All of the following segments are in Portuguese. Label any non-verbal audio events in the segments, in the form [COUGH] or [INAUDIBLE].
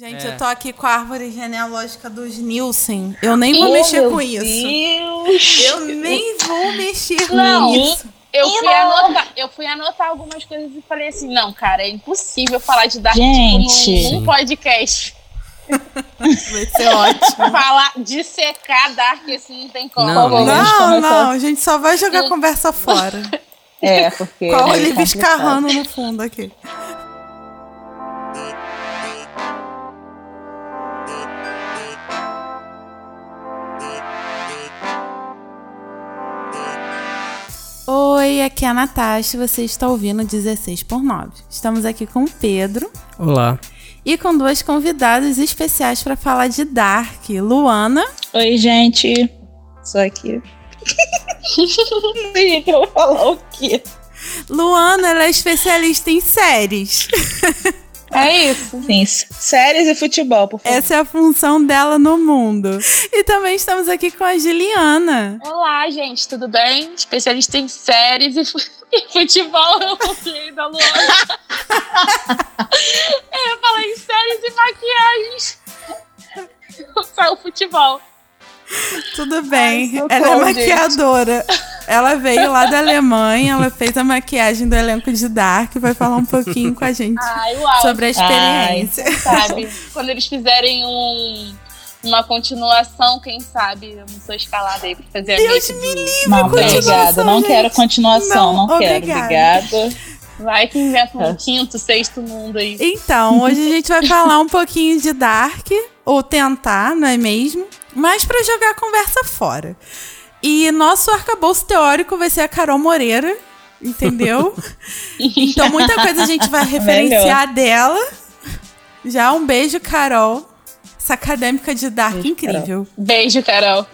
Gente, É. eu tô aqui com a árvore genealógica dos Nielsen. Eu nem vou Oh, mexer com isso. Deus. Eu nem vou mexer Não, com isso. Eu fui, anotar, eu fui anotar algumas coisas e falei assim, não, cara, é impossível falar de Dark Gente. tipo, num, num podcast. [LAUGHS] Vai ser ótimo. Falar, dissecar Dark assim, não tem como. Não, Não, não, a gente só vai jogar a conversa fora. É, porque. Com a complicado. escarrando no fundo aqui. Oi, aqui é a Natasha, você está ouvindo 16 por 9. Estamos aqui com o Pedro Olá. e com duas convidadas especiais para falar de Dark, Luana Oi, gente. Só aqui. Não sei que eu vou falar o quê. Luana, ela é especialista em séries. [LAUGHS] É isso. Sim, séries e futebol, por favor. Essa é a função dela no mundo. E também estamos aqui com a Juliana. Olá, gente, tudo bem? Especialista em séries e, fu- [LAUGHS] e futebol, eu copiei da Luana. [LAUGHS] eu falei em séries e maquiagens. Só o futebol. Tudo bem. socorro, ela é gente. Ela veio lá da Alemanha, ela fez a maquiagem do elenco de Dark, vai falar um pouquinho com a gente Ai, sobre a experiência. sabe? Quando eles fizerem um, uma continuação, quem sabe eu não sou escalada aí pra fazer Deus a me make de- Não, continuação, obrigada. Não gente. quero continuação, Não, não, quero. obrigada. Vai que inventa um É. quinto, sexto mundo aí. Então, hoje a gente vai falar um pouquinho de Dark, ou tentar, não é mesmo? Mas pra jogar a conversa fora. E nosso arcabouço teórico vai ser a Carol Moreira, entendeu? [LAUGHS] Então, muita coisa a gente vai referenciar dela. Já um beijo, Carol. Essa acadêmica de Dark Beijo, incrível. Beijo, Carol.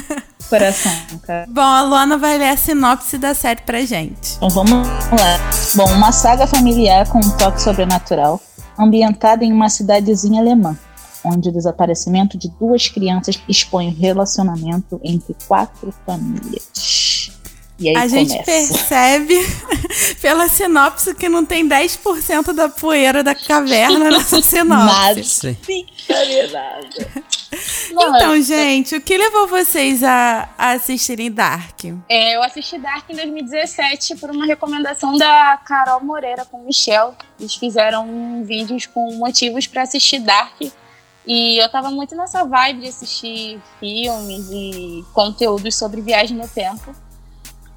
[LAUGHS] Coração, cara. Bom, a Luana vai ler a sinopse da série pra gente. Então vamos lá. Bom, uma saga familiar com um toque sobrenatural, ambientada em uma cidadezinha alemã, onde o desaparecimento de duas crianças expõe o relacionamento entre quatro famílias. E aí a gente começa. percebe [LAUGHS] pela sinopse que não tem 10% da poeira da caverna nessa [LAUGHS] sinopse. Nada. Não, [LAUGHS] Então, gente, o que levou vocês a, a assistirem Dark? É, eu assisti Dark em 2017 por uma recomendação da Carol Moreira com o Michel. Eles fizeram um vídeos com motivos pra assistir Dark. E eu tava muito nessa vibe de assistir filmes e conteúdos sobre viagem no tempo.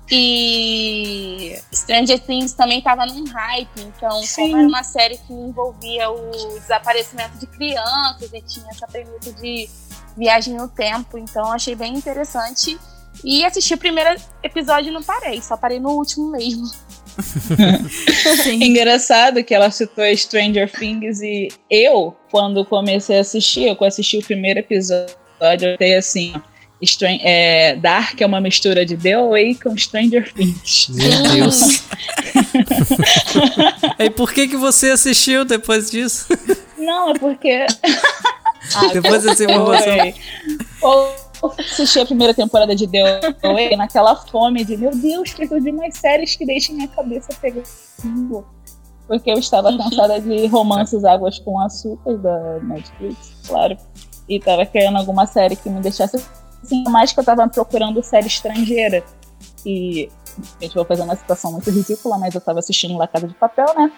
E Stranger Things também tava num hype, então Sim. como era uma série que envolvia o desaparecimento de crianças e tinha essa premissa de viagem no tempo, então achei bem interessante. E assisti o primeiro episódio e não parei, só parei no último mesmo. Sim. Engraçado que ela citou Stranger Things e eu, quando comecei a assistir, eu assisti o primeiro episódio, eu tenho assim, ó, Stran- é, Dark é uma mistura de The Away com Stranger Things. Meu Deus. [LAUGHS] e por que, que você assistiu depois disso? Não, é porque. [LAUGHS] Ah, Depois dessa informação. foi. Ou assisti a primeira temporada de The Away naquela fome de meu Deus, preciso de mais séries que deixem minha cabeça pegando. Porque eu estava cansada de romances águas com açúcar da Netflix, claro. E tava querendo alguma série que me deixasse assim, mais que eu tava procurando série estrangeira. E gente, vou fazer uma situação muito ridícula, mas eu tava assistindo La Casa de Papel, né?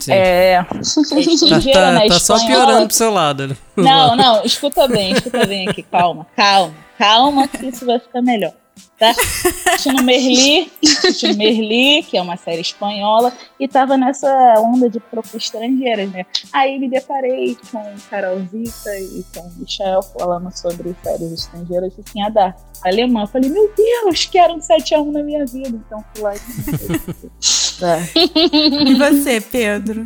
Sim. É, Tá, estrangeira, [LAUGHS] tá- né? tá só piorando pro seu lado. né? Não, [LAUGHS] não, escuta bem, escuta bem aqui, calma, calma, calma, que isso vai ficar melhor. Tá? Assistindo Merli, assistindo Merli, que é uma série espanhola, e tava nessa onda de procurar estrangeiras, né? Aí me deparei com Carolzita e com o Michel falando sobre séries estrangeiras e tinha a Dark. Alemã, eu falei, meu Deus, quero um 7 a 1 na minha vida. Então fui lá e. Tá. E você, Pedro?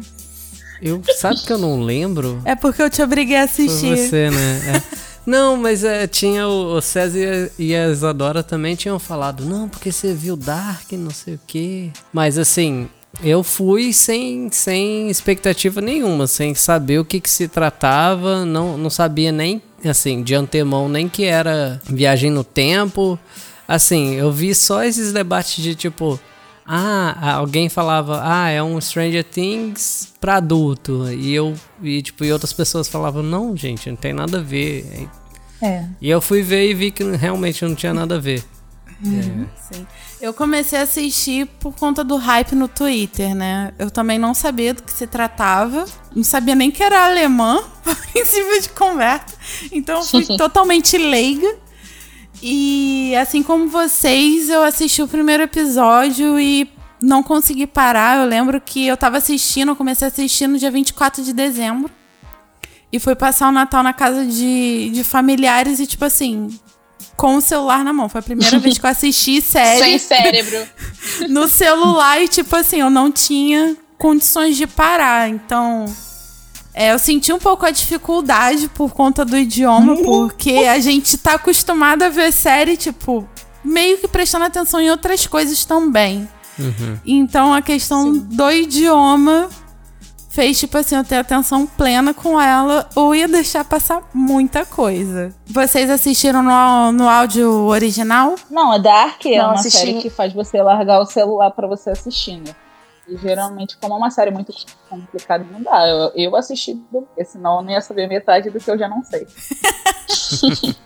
Eu, sabe que eu não lembro? É porque eu te obriguei a Foi assistir. você, né? É. Não, mas é, tinha o, o César e a Isadora também tinham falado, não, porque você viu Dark, não sei o quê. Mas assim, eu fui sem, sem expectativa nenhuma, sem saber o que, que se tratava, não, não sabia nem, assim, de antemão, nem que era viagem no tempo. Assim, eu vi só esses debates de tipo, ah, alguém falava, ah, é um Stranger Things pra adulto. E eu, e tipo, e outras pessoas falavam, não, gente, não tem nada a ver. É. E eu fui ver e vi que realmente não tinha nada a ver. Uhum, é. Sim. Eu comecei a assistir por conta do hype no Twitter, né? Eu também não sabia do que se tratava. Não sabia nem que era alemã, [LAUGHS] princípio de conversa. Então eu fui [LAUGHS] totalmente leiga. E assim como vocês, eu assisti o primeiro episódio e não consegui parar. Eu lembro que eu tava assistindo, eu comecei a assistir no dia 24 de dezembro. E fui passar o Natal na casa de, de familiares e, tipo assim, com o celular na mão. Foi a primeira vez que eu assisti [LAUGHS] série. Sem cérebro. [LAUGHS] no celular e, tipo assim, eu não tinha condições de parar. Então, é, eu senti um pouco a dificuldade por conta do idioma, porque a gente tá acostumado a ver série, tipo, meio que prestando atenção em outras coisas também. Uhum. Então, a questão Sim. do idioma fez, tipo assim, eu ter atenção plena com ela ou ia deixar passar muita coisa. Vocês assistiram no, no áudio original? Não, a Dark é Não, uma assisti... série que faz você largar o celular para você assistir, né? E geralmente, como é uma série muito complicada, não dá. Eu, eu assisti, porque senão eu não ia saber metade do que eu já não sei. [LAUGHS]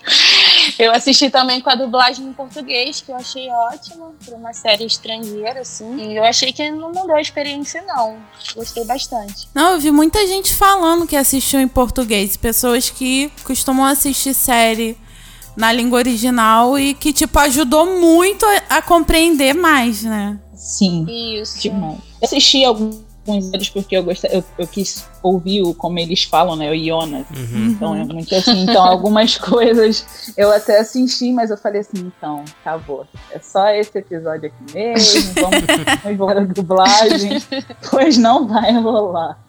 eu assisti também com a dublagem em português, que eu achei ótima, para uma série estrangeira, assim. E eu achei que não mudou a experiência, não. Gostei bastante. Não, eu vi muita gente falando que assistiu em português. Pessoas que costumam assistir série na língua original e que, tipo, ajudou muito a, a compreender mais, né? Sim. Isso. Demais. Eu assisti alguns deles porque eu gostei, eu, eu, quis ouvir o, como eles falam, né? O Jonas. Uhum. Então é muito assim. Então, algumas [LAUGHS] coisas eu até assisti, mas eu falei assim, então, acabou. É só esse episódio aqui mesmo. Vamos, [LAUGHS] vamos embora a dublagem. pois não vai rolar.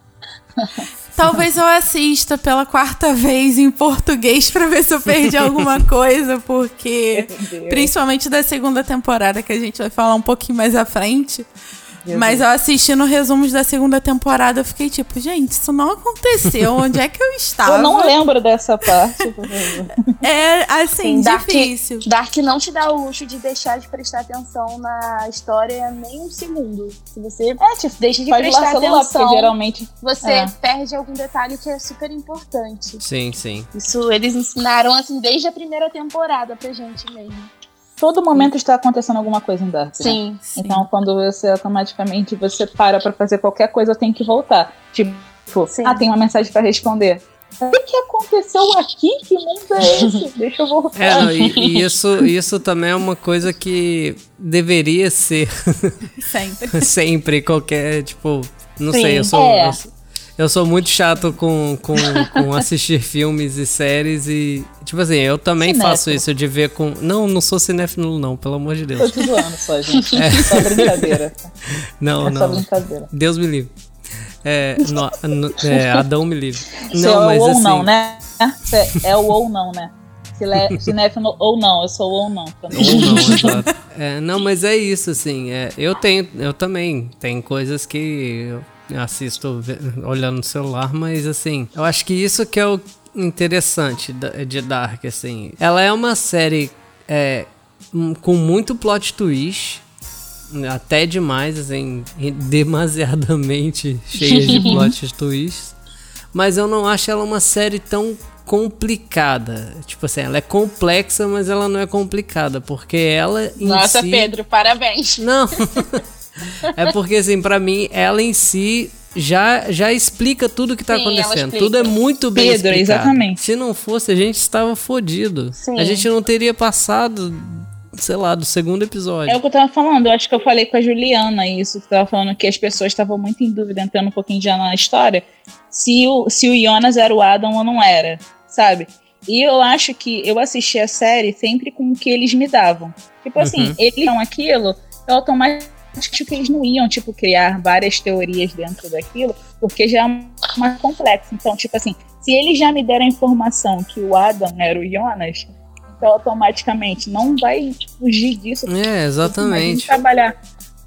[LAUGHS] Talvez eu assista pela quarta vez em português para ver se eu perdi [LAUGHS] alguma coisa, porque principalmente da segunda temporada que a gente vai falar um pouquinho mais à frente. Mas eu assistindo resumos da segunda temporada, eu fiquei tipo, gente, isso não aconteceu. [LAUGHS] Onde é que eu estava? Eu não lembro dessa parte. é, assim, Sim, difícil. Dark, Dark não te dá o luxo de deixar de prestar atenção na história nem um segundo. Se você é, tipo, deixa de prestar celular, atenção, geralmente você é. perde algum detalhe que é super importante. Sim, sim. Isso eles ensinaram, assim, desde a primeira temporada pra gente mesmo todo momento está acontecendo alguma coisa em Dark. Sim, né? sim. Então, quando você automaticamente você para para fazer qualquer coisa, tem que voltar. Tipo, sim. ah, tem uma mensagem para responder. O que aconteceu aqui? Que mundo é esse? [LAUGHS] Deixa eu voltar. É, não, e, e, isso, isso também é uma coisa que deveria ser sempre. [LAUGHS] sempre, qualquer, tipo, não Sim, sei, eu sou, é. eu, eu sou muito chato com, com, com assistir filmes e séries e, tipo assim, eu também cinéfilo. faço isso de ver com. Não, não sou cinéfilo, não, pelo amor de Deus. Tô te zoando só, gente. É. Só brincadeira. Não, é não. Só brincadeira. Deus me livre. É, no, no, é, Adão me livre. Não, é mas ou assim... não, né? É o ou não, né? Cinéfilo ou não, eu sou ou não também. Ou não, exato. É, não, mas é isso, assim. É, eu tenho, eu também. Tem coisas que assisto olhando no celular, mas assim, eu acho que isso que é o interessante de Dark, assim. Ela é uma série é, com muito plot twist, até demais, assim, demasiadamente [LAUGHS] cheia de [LAUGHS] plot twists. Mas eu não acho ela uma série tão complicada. Tipo assim, ela é complexa, mas ela não é complicada, porque ela Nossa, si... Pedro, parabéns. Não. [LAUGHS] É porque, assim, para mim, ela em si já, já explica tudo o que tá Sim, acontecendo. Tudo é muito bem Pedro, explicado. exatamente. Se não fosse, a gente estava fodido. A gente não teria passado, sei lá, do segundo episódio. É o que eu tava falando. Eu acho que eu falei com a Juliana isso. Que tava falando que as pessoas estavam muito em dúvida, entrando um pouquinho já na história, se o, se o Jonas era o Adam ou não era, sabe? E eu acho que eu assisti a série sempre com o que eles me davam. Tipo assim, uhum. eles são aquilo, eu automaticamente acho que eles não iam, tipo, criar várias teorias dentro daquilo, porque já é mais complexo. Então, tipo assim, se eles já me deram a informação que o Adam era o Jonas, então automaticamente não vai fugir disso. É, exatamente. trabalhar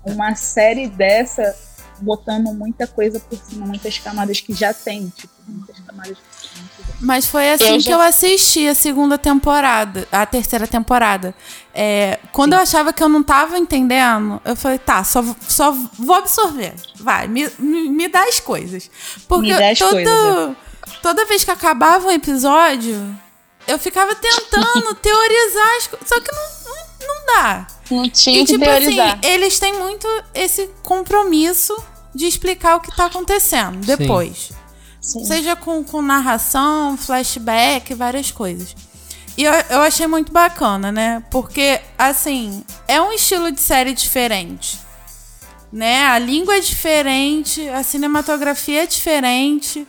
uma série dessa botando muita coisa por cima, muitas camadas que já tem, tipo, muitas camadas que já tem. Mas foi assim Eu que eu assisti a segunda temporada, a terceira temporada. É, quando eu achava que eu não tava entendendo, eu falei, tá, só, só vou absorver. Vai, me, me, me dá as coisas. Porque Me dá as toda, coisas, toda vez que acabava um episódio, eu ficava tentando [LAUGHS] teorizar as coisas. Só que não, não, não dá. Não tinha E que tipo teorizar. assim, eles têm muito esse compromisso de explicar o que tá acontecendo depois. Sim. Seja com, com narração, flashback, várias coisas. E eu, eu achei muito bacana, né? Porque, assim, é um estilo de série diferente. Né? A língua é diferente, a cinematografia é diferente.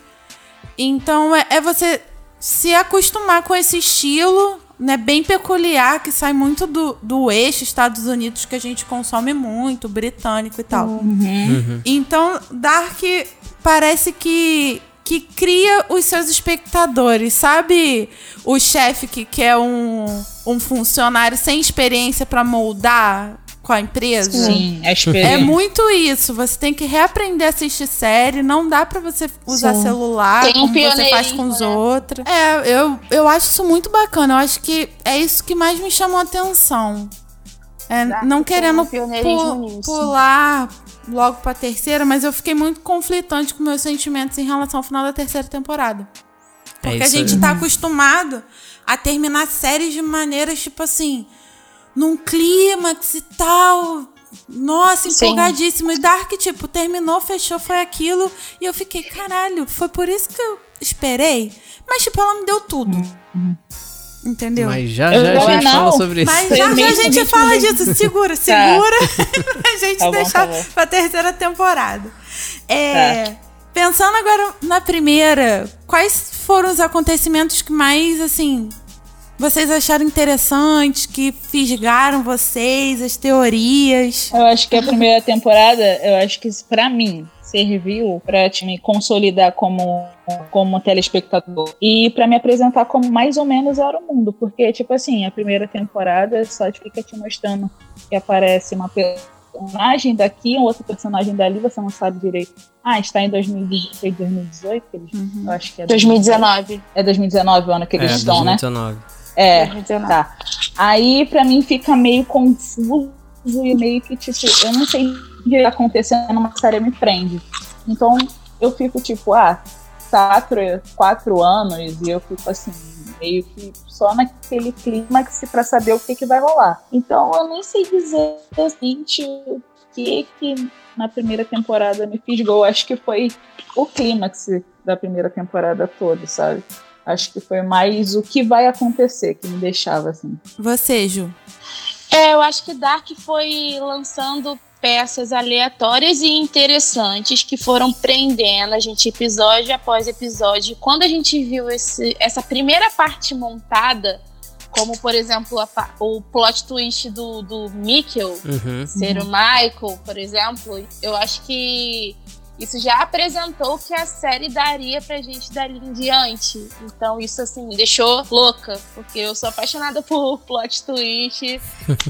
Então é, é você se acostumar com esse estilo, né? Bem peculiar, que sai muito do, do eixo Estados Unidos, que a gente consome muito, britânico e tal. Então, Dark parece que, que cria os seus espectadores. Sabe o chefe que quer um, um funcionário sem experiência para moldar com a empresa? Sim, a É experiência. muito isso. Você tem que reaprender a assistir série. Não dá pra você usar Sim. celular Tem um como você faz com os né? outros. É, eu, eu acho isso muito bacana. Eu acho que é isso que mais me chamou a atenção. É, não querendo um pioneirismo pu- nisso. pular logo pra terceira, mas eu fiquei muito conflitante com meus sentimentos em relação ao final da terceira temporada. Porque a isso gente aí. tá acostumado a terminar séries de maneiras, tipo assim, num clímax e tal. Nossa, Sim. empolgadíssimo. E Dark, tipo, terminou, fechou, foi aquilo. E eu fiquei, caralho, foi por isso que eu esperei. Mas, tipo, ela me deu tudo. Entendeu? Mas, Mas já já a gente não. fala sobre isso. já, Foi já a gente fala disso. Segura, [LAUGHS] segura. [LAUGHS] pra gente Tá bom, deixar tá pra terceira temporada. É, Pensando agora na primeira, quais foram os acontecimentos que mais, assim, vocês acharam interessantes, que fisgaram vocês, as teorias? Eu acho que a primeira temporada, eu acho que isso, pra mim, serviu pra te me consolidar como, como telespectador e pra me apresentar como mais ou menos era o mundo. Porque, tipo assim, a primeira temporada só fica te mostrando que aparece uma personagem daqui, um outro personagem dali, você não sabe direito. Ah, está em 2018, 2018 que eles, eu acho que é 2019. É 2019 o ano que eles É, estão, né? 2019. É, 2019. Tá. Aí, pra mim, fica meio confuso e meio que, tipo, eu não sei o que tá acontecendo, mas a série me prende. Então, eu fico, tipo, ah, quatro, quatro anos, e eu fico, assim, meio que só naquele clímax pra saber o que, que vai rolar. Então, eu nem sei dizer, gente, o que que na primeira temporada me fisgou. Acho que foi o clímax da primeira temporada toda, sabe? Acho que foi mais o que vai acontecer que me deixava assim. Você, Ju. É, eu acho que Dark foi lançando peças aleatórias e interessantes que foram prendendo a gente episódio após episódio. Quando a gente viu esse, essa primeira parte montada, como por exemplo a o plot twist do, do Mikkel Uhum. ser o Michael, por exemplo, eu acho que isso já apresentou o que a série daria pra gente dali em diante. Então isso assim me deixou louca, porque eu sou apaixonada [LAUGHS] por plot twist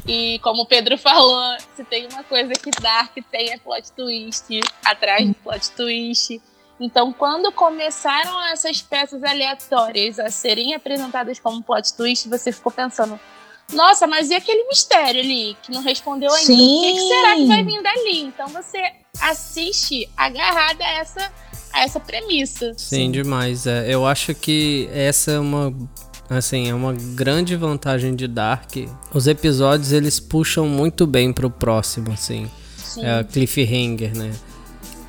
e como o Pedro falou, se tem uma coisa que Dark tem é plot twist, atrás de plot twist. Então, quando começaram essas peças aleatórias a serem apresentadas como plot twist, você ficou pensando: nossa, mas e aquele mistério ali que não respondeu ainda? O que, que Sim. será que vai vir dali? Então, você assiste agarrada a essa, a essa premissa. Sim, demais. É, eu acho que essa é uma assim, é uma grande vantagem de Dark. Os episódios eles puxam muito bem pro próximo, assim. Sim. É a cliffhanger, né?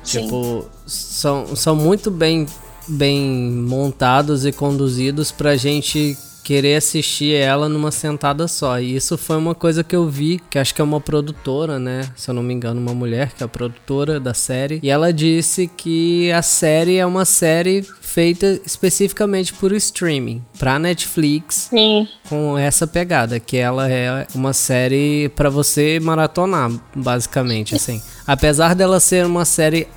Sim. Tipo, são, são muito bem, bem montados e conduzidos pra gente querer assistir ela numa sentada só. E isso foi uma coisa que eu vi, que acho que é uma produtora, né? Se eu não me engano, uma mulher que é a produtora da série. E ela disse que a série é uma série feita especificamente por streaming, pra Netflix, Sim. com essa pegada, que ela é uma série pra você maratonar, basicamente, assim. Apesar dela ser uma série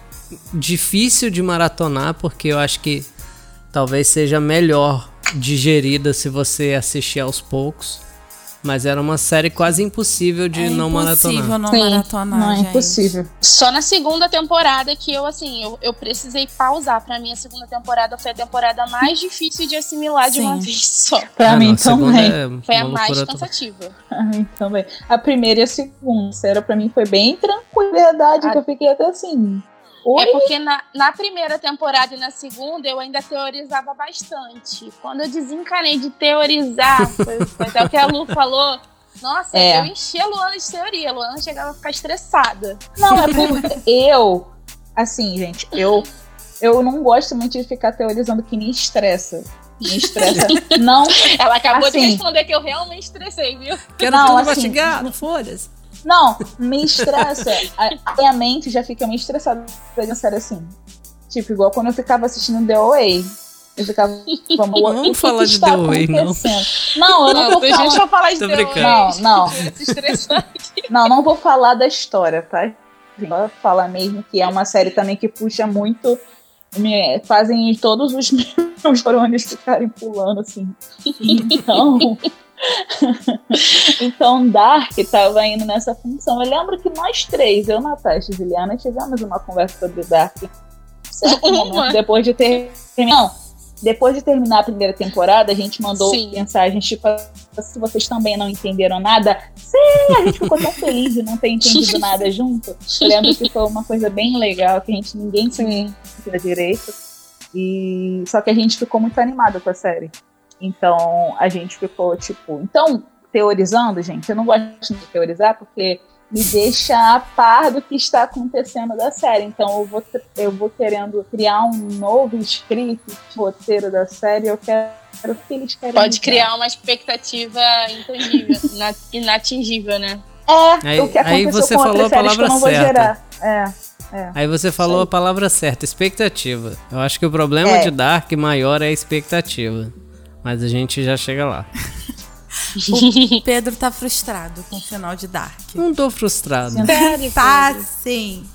difícil de maratonar, porque eu acho que talvez seja melhor digerida se você assistir aos poucos. Mas era uma série quase impossível de é não impossível maratonar. não Sim. maratonar, Não, é gente. impossível. Só na segunda temporada que eu, assim, eu, eu precisei pausar. Pra mim, a segunda temporada foi a temporada mais difícil de assimilar de uma Sim. vez só. Pra Ah, mim não, a também. é Foi a mais cansativa. Pra mim também. A primeira e a segunda, sério, pra mim foi bem tranquilo, verdade, Ah. que eu fiquei até assim. Oi? É porque na, na primeira temporada e na segunda eu ainda teorizava bastante. Quando eu desencanei de teorizar, [LAUGHS] foi, foi até o que a Lu falou. Nossa, É. eu enchi a Luana de teoria. A Luana chegava a ficar estressada. Não, é [LAUGHS] porque eu, assim, gente, eu, eu não gosto muito de ficar teorizando que me estressa. Me estressa. [LAUGHS] Não, Ela acabou de Assim. responder que eu realmente estressei, viu? Quero Não, tudo assim, mastigado, foda-se. Não, me estressa. A, minha mente já fica meio estressada de série assim. Tipo, igual quando eu ficava assistindo The Way. Eu ficava. Vamos, Vamos falar de The Way, não. Não, eu não Não, tô a gente falando. vai falar de The. Way. Não, não. Estressar. Não, não vou falar da história, tá? Vou falar mesmo que é uma série também que puxa muito. Me, fazem todos os [LAUGHS] meus neurônios ficarem pulando, assim. [LAUGHS] Então. [LAUGHS] então, Dark tava indo nessa função. Eu lembro que nós três, eu, Natasha e Juliana, tivemos uma conversa sobre Dark. Certo [LAUGHS] Uma? momento, depois de ter. Não, depois de terminar a primeira temporada, a gente mandou Sim. mensagens tipo se vocês também não entenderam nada. Sim, a gente ficou tão feliz de não ter entendido [LAUGHS] nada junto. Eu lembro que foi uma coisa bem legal, que a gente ninguém tinha direito. E só que a gente ficou muito animado com a série. Então a gente ficou tipo, então teorizando, gente, eu não gosto de teorizar porque me deixa a par do que está acontecendo da série. Então eu vou, eu vou querendo criar um novo script, roteiro da série. Eu quero o que eles querem. Pode criar uma expectativa intangível, [LAUGHS] ina- inatingível, né? É, Aí- o que aí aconteceu você com falou a séries que eu não vou palavra gerar. É. Aí você falou a palavra certa, expectativa. Eu acho que o problema É. de Dark maior é a expectativa. Mas a gente já chega lá. O Pedro tá frustrado com o final de Dark. Não tô frustrado. Sério, Tá, sim.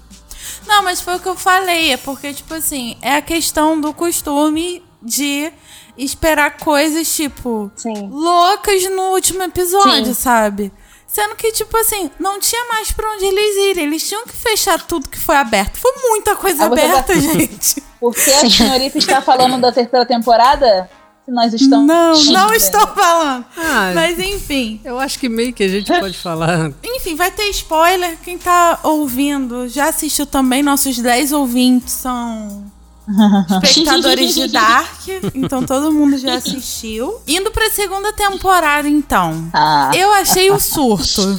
Não, mas foi o que eu falei. É porque, tipo assim, é a questão do costume de esperar coisas, tipo, Sim. loucas no último episódio, Sim. sabe? Sendo que, tipo assim, não tinha mais pra onde eles irem. Eles tinham que fechar tudo que foi aberto. Foi muita coisa Ah, aberta, já- [LAUGHS] gente. Porque a senhorita está falando da terceira temporada? Se nós estamos. Não, não estou falando. Ah, Mas enfim. eu acho que meio que a gente pode [LAUGHS] falar. Enfim, vai ter spoiler. Quem tá ouvindo já assistiu também. Nossos 10 ouvintes são [LAUGHS] espectadores de Dark. Então todo mundo já [LAUGHS] assistiu. Indo pra segunda temporada, então. Ah, Eu achei o surto.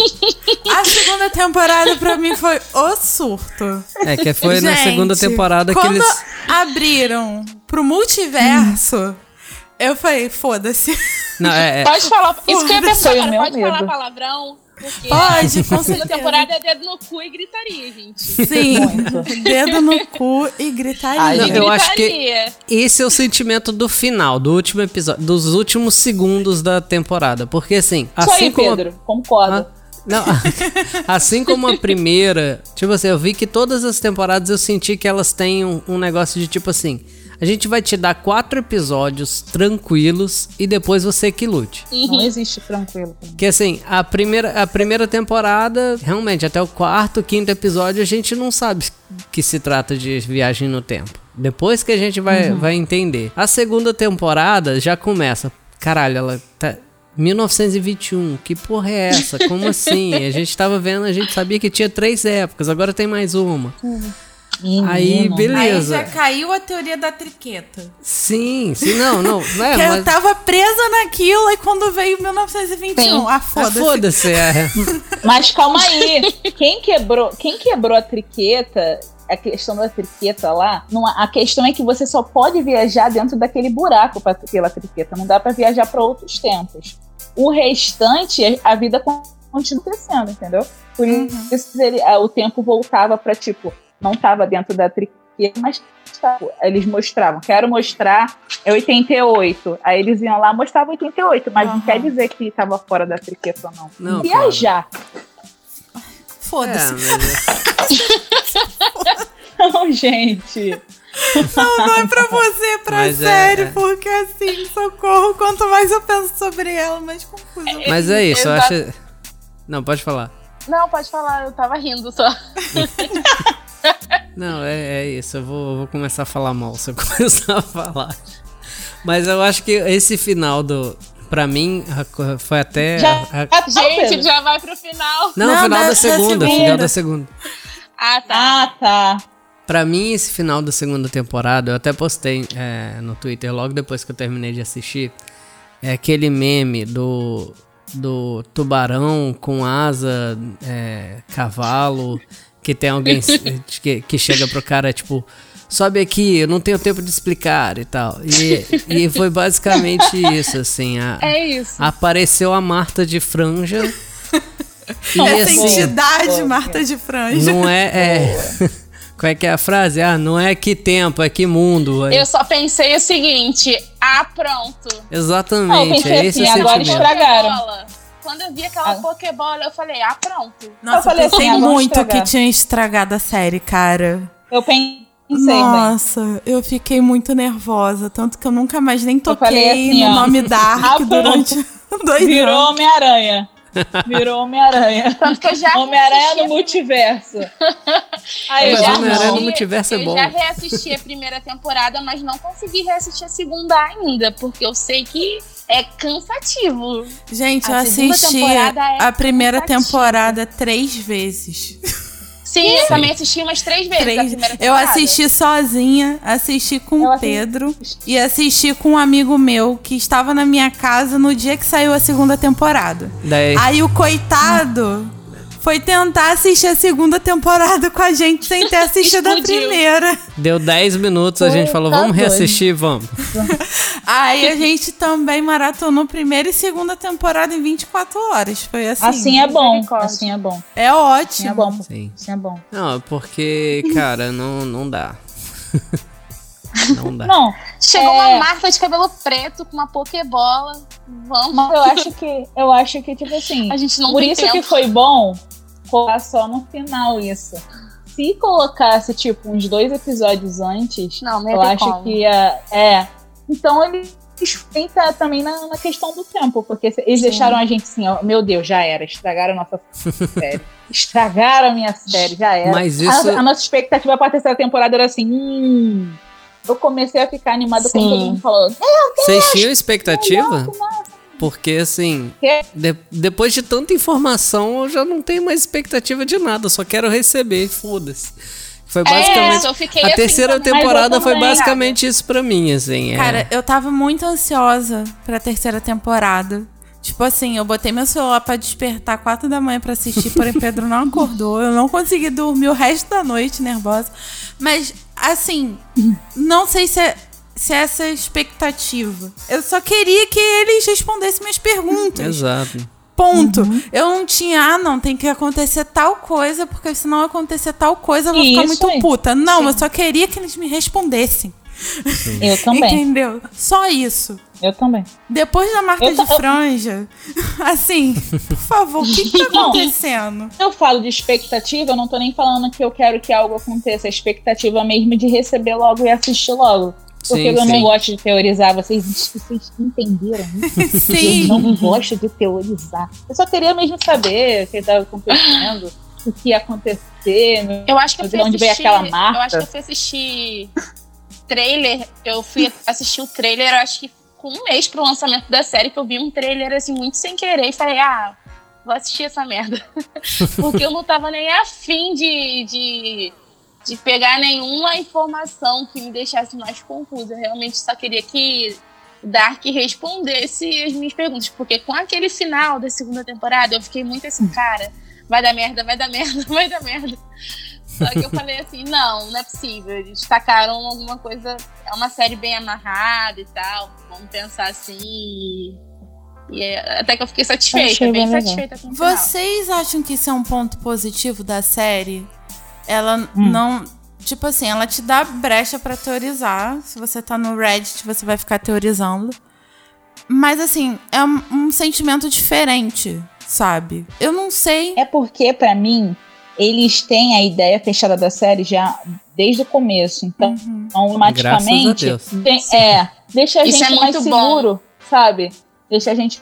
A segunda temporada pra mim foi o surto. É que foi na Gente, segunda temporada que quando eles. abriram pro multiverso, eu falei, foda-se. Não, é, é. Pode falar. Isso que eu ia Foi pensar, cara, meu pode falar medo. palavrão. Porque Pode, a com segunda certeza. temporada é dedo no cu e gritaria, gente. Sim. Dedo no cu e gritaria. Ai, eu acho que Gritaria. esse é o sentimento do final, do último episódio, dos últimos segundos da temporada. Porque assim, Isso assim aí, como. Pedro. Concordo. Ah, Não, [LAUGHS] assim como a primeira, tipo assim, eu vi que todas as temporadas eu senti que elas têm um, um negócio de tipo assim. A gente vai te dar quatro episódios tranquilos e depois você que lute. Não existe tranquilo. Porque assim, a primeira, a primeira temporada, realmente, até o quarto, quinto episódio, a gente não sabe que se trata de viagem no tempo. Depois que a gente vai, vai entender. A segunda temporada já começa. Caralho, ela tá. 1921, que porra é essa? Como [LAUGHS] assim? A gente tava vendo, a gente sabia que tinha três épocas, agora tem mais uma. Menino. Aí, Aí beleza. já caiu a teoria da triqueta. Sim, sim, não, não. [LAUGHS] É, que eu mas... tava presa naquilo e quando veio 1921, Sim. ah, Ah, foda-se. foda-se, é. [LAUGHS] Mas calma aí. Quem quebrou, quem quebrou a triqueta, a questão da triqueta lá, não, a questão é que você só pode viajar dentro daquele buraco pra, pela triqueta. Não dá pra viajar pra outros tempos. O restante, a vida continua acontecendo, entendeu? Por isso ele, o tempo voltava pra, tipo, não tava dentro da triqueta, mas eles mostravam, quero mostrar é 88. Aí eles iam lá mostravam 88, mas não Aham. quer dizer que tava fora da triqueta, não. Não, Viajar. Foda-se. É, mas- [LAUGHS] Não, gente. Não, não é pra você, é pra Mas é- série, é. porque assim, socorro, quanto mais eu penso sobre ela, mais confusa. eu Mas é isso, eu acho. Não, pode falar. Não, pode falar, eu tava rindo só. [LAUGHS] Não, é, é isso. Eu vou, vou começar a falar mal se eu [LAUGHS] começar a falar. Mas eu acho que esse final do. Pra mim, foi até. Já, a- a- Ah, Gente, já vai pro final. não, Não, final da- da, da segunda, segunda. final da segunda. Ah, tá. Ah, tá. Pra mim, esse final da segunda temporada, eu até postei é, no Twitter logo depois que eu terminei de assistir. É aquele meme do, do tubarão com asa, é, cavalo, que tem alguém que, que chega pro cara, tipo, sobe aqui, eu não tenho tempo de explicar e tal. E, e foi basicamente isso, assim. a- [LAUGHS] É isso. apareceu a Marta de franja. [LAUGHS] e Essa assim, entidade, Marta de Franja. não é. é qual [LAUGHS] é que é a frase? Ah, não é que tempo, é que mundo. É- Eu só pensei o seguinte: ah, pronto. Exatamente, Não, eu pensei é esse assim, agora sentimento. estragaram. Quando eu vi aquela Ah. Pokébola, eu falei, ah, pronto. Nossa, Eu falei eu pensei assim, agora muito que tinha estragado a série, cara. Eu pensei bem. Nossa, eu fiquei muito nervosa. Tanto que eu nunca mais nem toquei assim, no ó. nome Dark [LAUGHS] Ah, durante [LAUGHS] dois Virou anos. Homem-Aranha. Virou Homem-Aranha. Tanto que eu já Homem-Aranha no multiverso. Aí eu já Homem-Aranha no multiverso é eu bom. já reassisti a primeira temporada, mas não consegui reassistir a segunda ainda, porque eu sei que é cansativo. Gente, eu A segunda assisti é a primeira cansativa. temporada três vezes. Sim, eu também assisti umas três vezes Três. Eu assisti sozinha, assisti com Eu o assisti- Pedro e assisti com um amigo meu que estava na minha casa no dia que saiu a segunda temporada. Daí, Aí o coitado foi tentar assistir a segunda temporada com a gente sem ter assistido a [LAUGHS] primeira. deu 10 minutos, a gente falou, tá vamos doido. reassistir, vamos. [LAUGHS] Aí a gente também maratonou primeira e segunda temporada em 24 horas. Foi assim. Assim é bom. Assim é bom. É Assim ótimo. é bom. Sim. Assim é bom. Não, porque, cara, não, não dá. [LAUGHS] não dá. Não, Chegou É. uma Marta de cabelo preto com uma Pokébola. Vamos. mas eu acho que, eu acho que, tipo assim, A gente não por tem isso tempo. que foi bom colocar só no final isso. Se colocasse, tipo, uns dois episódios antes, Não, eu acho como. que ia. É. Então eles pensa também na, na questão do tempo, porque eles Sim. deixaram a gente assim, ó, meu Deus, já era, estragaram a nossa série. Estragaram a minha série, já era. Mas A- isso- A, nossa expectativa pra terceira temporada era assim, hum. Eu comecei a ficar animada quando Sim. todo mundo falou. Vocês tinham expectativa? Porque, assim, de- depois de tanta informação, eu já não tenho mais expectativa de nada. eu Só quero receber, foda-se. Foi basicamente. É, eu fiquei a assim terceira também. temporada foi basicamente isso pra mim, assim. é. Cara, eu tava muito ansiosa pra terceira temporada. Tipo assim, eu botei meu celular pra despertar quatro da manhã pra assistir, porém Pedro não acordou. Eu não consegui dormir o resto da noite nervosa. Mas, assim, não sei se é, se é essa a expectativa. Eu só queria que eles respondessem minhas perguntas. Exato. Ponto. Eu não tinha, ah, não, tem que acontecer tal coisa, porque se não acontecer tal coisa, eu vou ficar muito aí. puta. Não, eu só queria que eles me respondessem. Eu [LAUGHS] também. Entendeu? Só isso. Eu também. Depois da marca Eu de franja, [LAUGHS] assim, por favor, o que, que tá Não. acontecendo? Quando eu falo de expectativa, eu não tô nem falando que eu quero que algo aconteça. A expectativa mesmo de receber logo e assistir logo. Porque Sim, eu sim. não gosto de teorizar. Vocês, vocês entenderam [LAUGHS] isso? Sim. Eu não gosto de teorizar. Eu só queria mesmo saber o que estava acontecendo, o que ia acontecer. né? Eu acho que eu De fui onde veio assistir, aquela Marta? Eu acho que eu fui assistir trailer. Eu fui assistir o trailer, eu acho que com um mês pro lançamento da série, que eu vi um trailer assim, muito sem querer, e falei, ah, vou assistir essa merda. [LAUGHS] Porque eu não tava nem afim de, de, de pegar nenhuma informação que me deixasse mais confusa. Eu realmente só queria que Dark respondesse as minhas perguntas. Porque com aquele final da segunda temporada, eu fiquei muito assim, cara, vai dar merda, vai dar merda, [LAUGHS] vai dar merda. Só que eu falei assim, não, não é possível. Eles destacaram alguma coisa. É uma série bem amarrada e tal. Vamos pensar assim. E, é- até que eu fiquei satisfeita, Achei bem bem satisfeita com o final. Vocês acham que isso é um ponto positivo da série? Ela Hum. não. Tipo assim, ela te dá brecha pra teorizar. Se você tá no Reddit, você vai ficar teorizando. Mas assim, é um, um sentimento diferente, sabe? Eu não sei. É porque, pra mim, eles têm a ideia fechada da série já desde o começo. Então, Uhum. automaticamente, Graças a Deus. tem- é, deixa a Isso gente é mais muito bom. seguro, sabe? Deixa a gente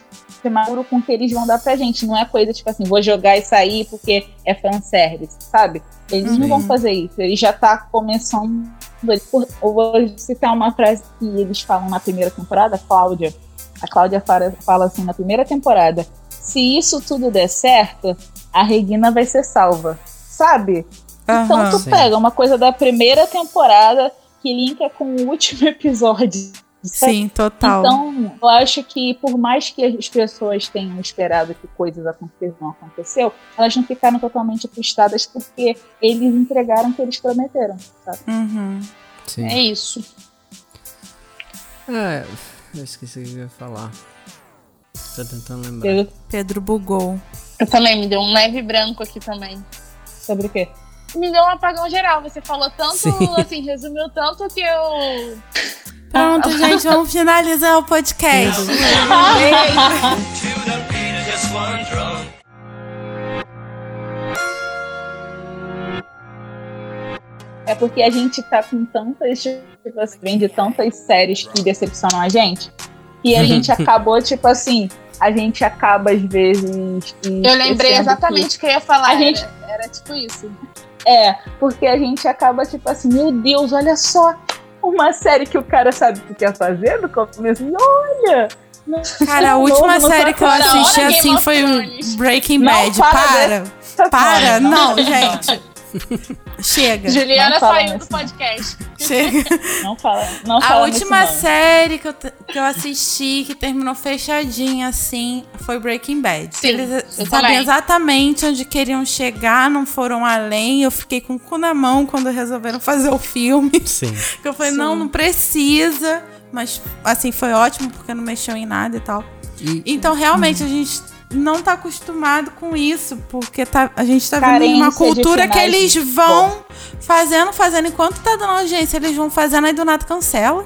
mais seguro com o que eles vão dar pra gente. Não é coisa tipo assim, vou jogar e sair porque é fanservice, sabe? Eles não Sim. vão fazer isso. Ele já tá começando. Eu vou citar uma frase que eles falam na primeira temporada, Cláudia. A Cláudia fala, fala assim na primeira temporada: se isso tudo der certo, a Regina vai ser salva. Sabe? Então tu Sim. pega uma coisa da primeira temporada que linka com o último [LAUGHS] episódio. Sim, total. Então, eu acho que por mais que as pessoas tenham esperado que coisas aconteçam, não aconteceu, elas não ficaram totalmente frustradas porque eles entregaram o que eles prometeram, sabe? Uhum. Sim. É isso. É, eu esqueci o que eu ia falar. Tô tentando lembrar. Eu- Pedro bugou. Eu também, me deu um leve branco aqui também. Sobre o quê? Me deu um apagão geral. Você falou tanto, Sim. assim, resumiu tanto que eu. Pronto, [LAUGHS] gente, vamos finalizar o podcast. É porque a gente tá com tantas, tipo assim, vem de tantas séries que decepcionam a gente. E a gente [LAUGHS] acabou, tipo assim, a gente acaba às vezes. Eu lembrei exatamente o que eu ia falar. A gente- Era, era tipo isso. é, porque a gente acaba, tipo assim, meu Deus, olha só. Uma série que o cara sabe o que quer fazer no começo. E olha! Cara, a Novo última no série que eu assisti assim foi o Thrones. Breaking Não, Bad. para Para, Tá para, não, gente. Chega, Juliana não fala saiu do podcast. chega. [LAUGHS] Não fala, não A fala última série que eu, que eu assisti, que terminou fechadinha, assim, foi Breaking Bad. Sim, Eles sabiam exatamente onde queriam chegar, não foram além. Eu fiquei com o cu na mão quando resolveram fazer o filme. Sim. [LAUGHS] Que eu falei, não, não precisa. Mas, assim, foi ótimo porque não mexeu em nada e tal. E, Então, realmente, a gente não tá acostumado com isso, porque tá, a gente tá vendo Carência uma de cultura que eles vão fazendo, fazendo. Enquanto tá dando audiência, eles vão fazendo, aí do nada cancela.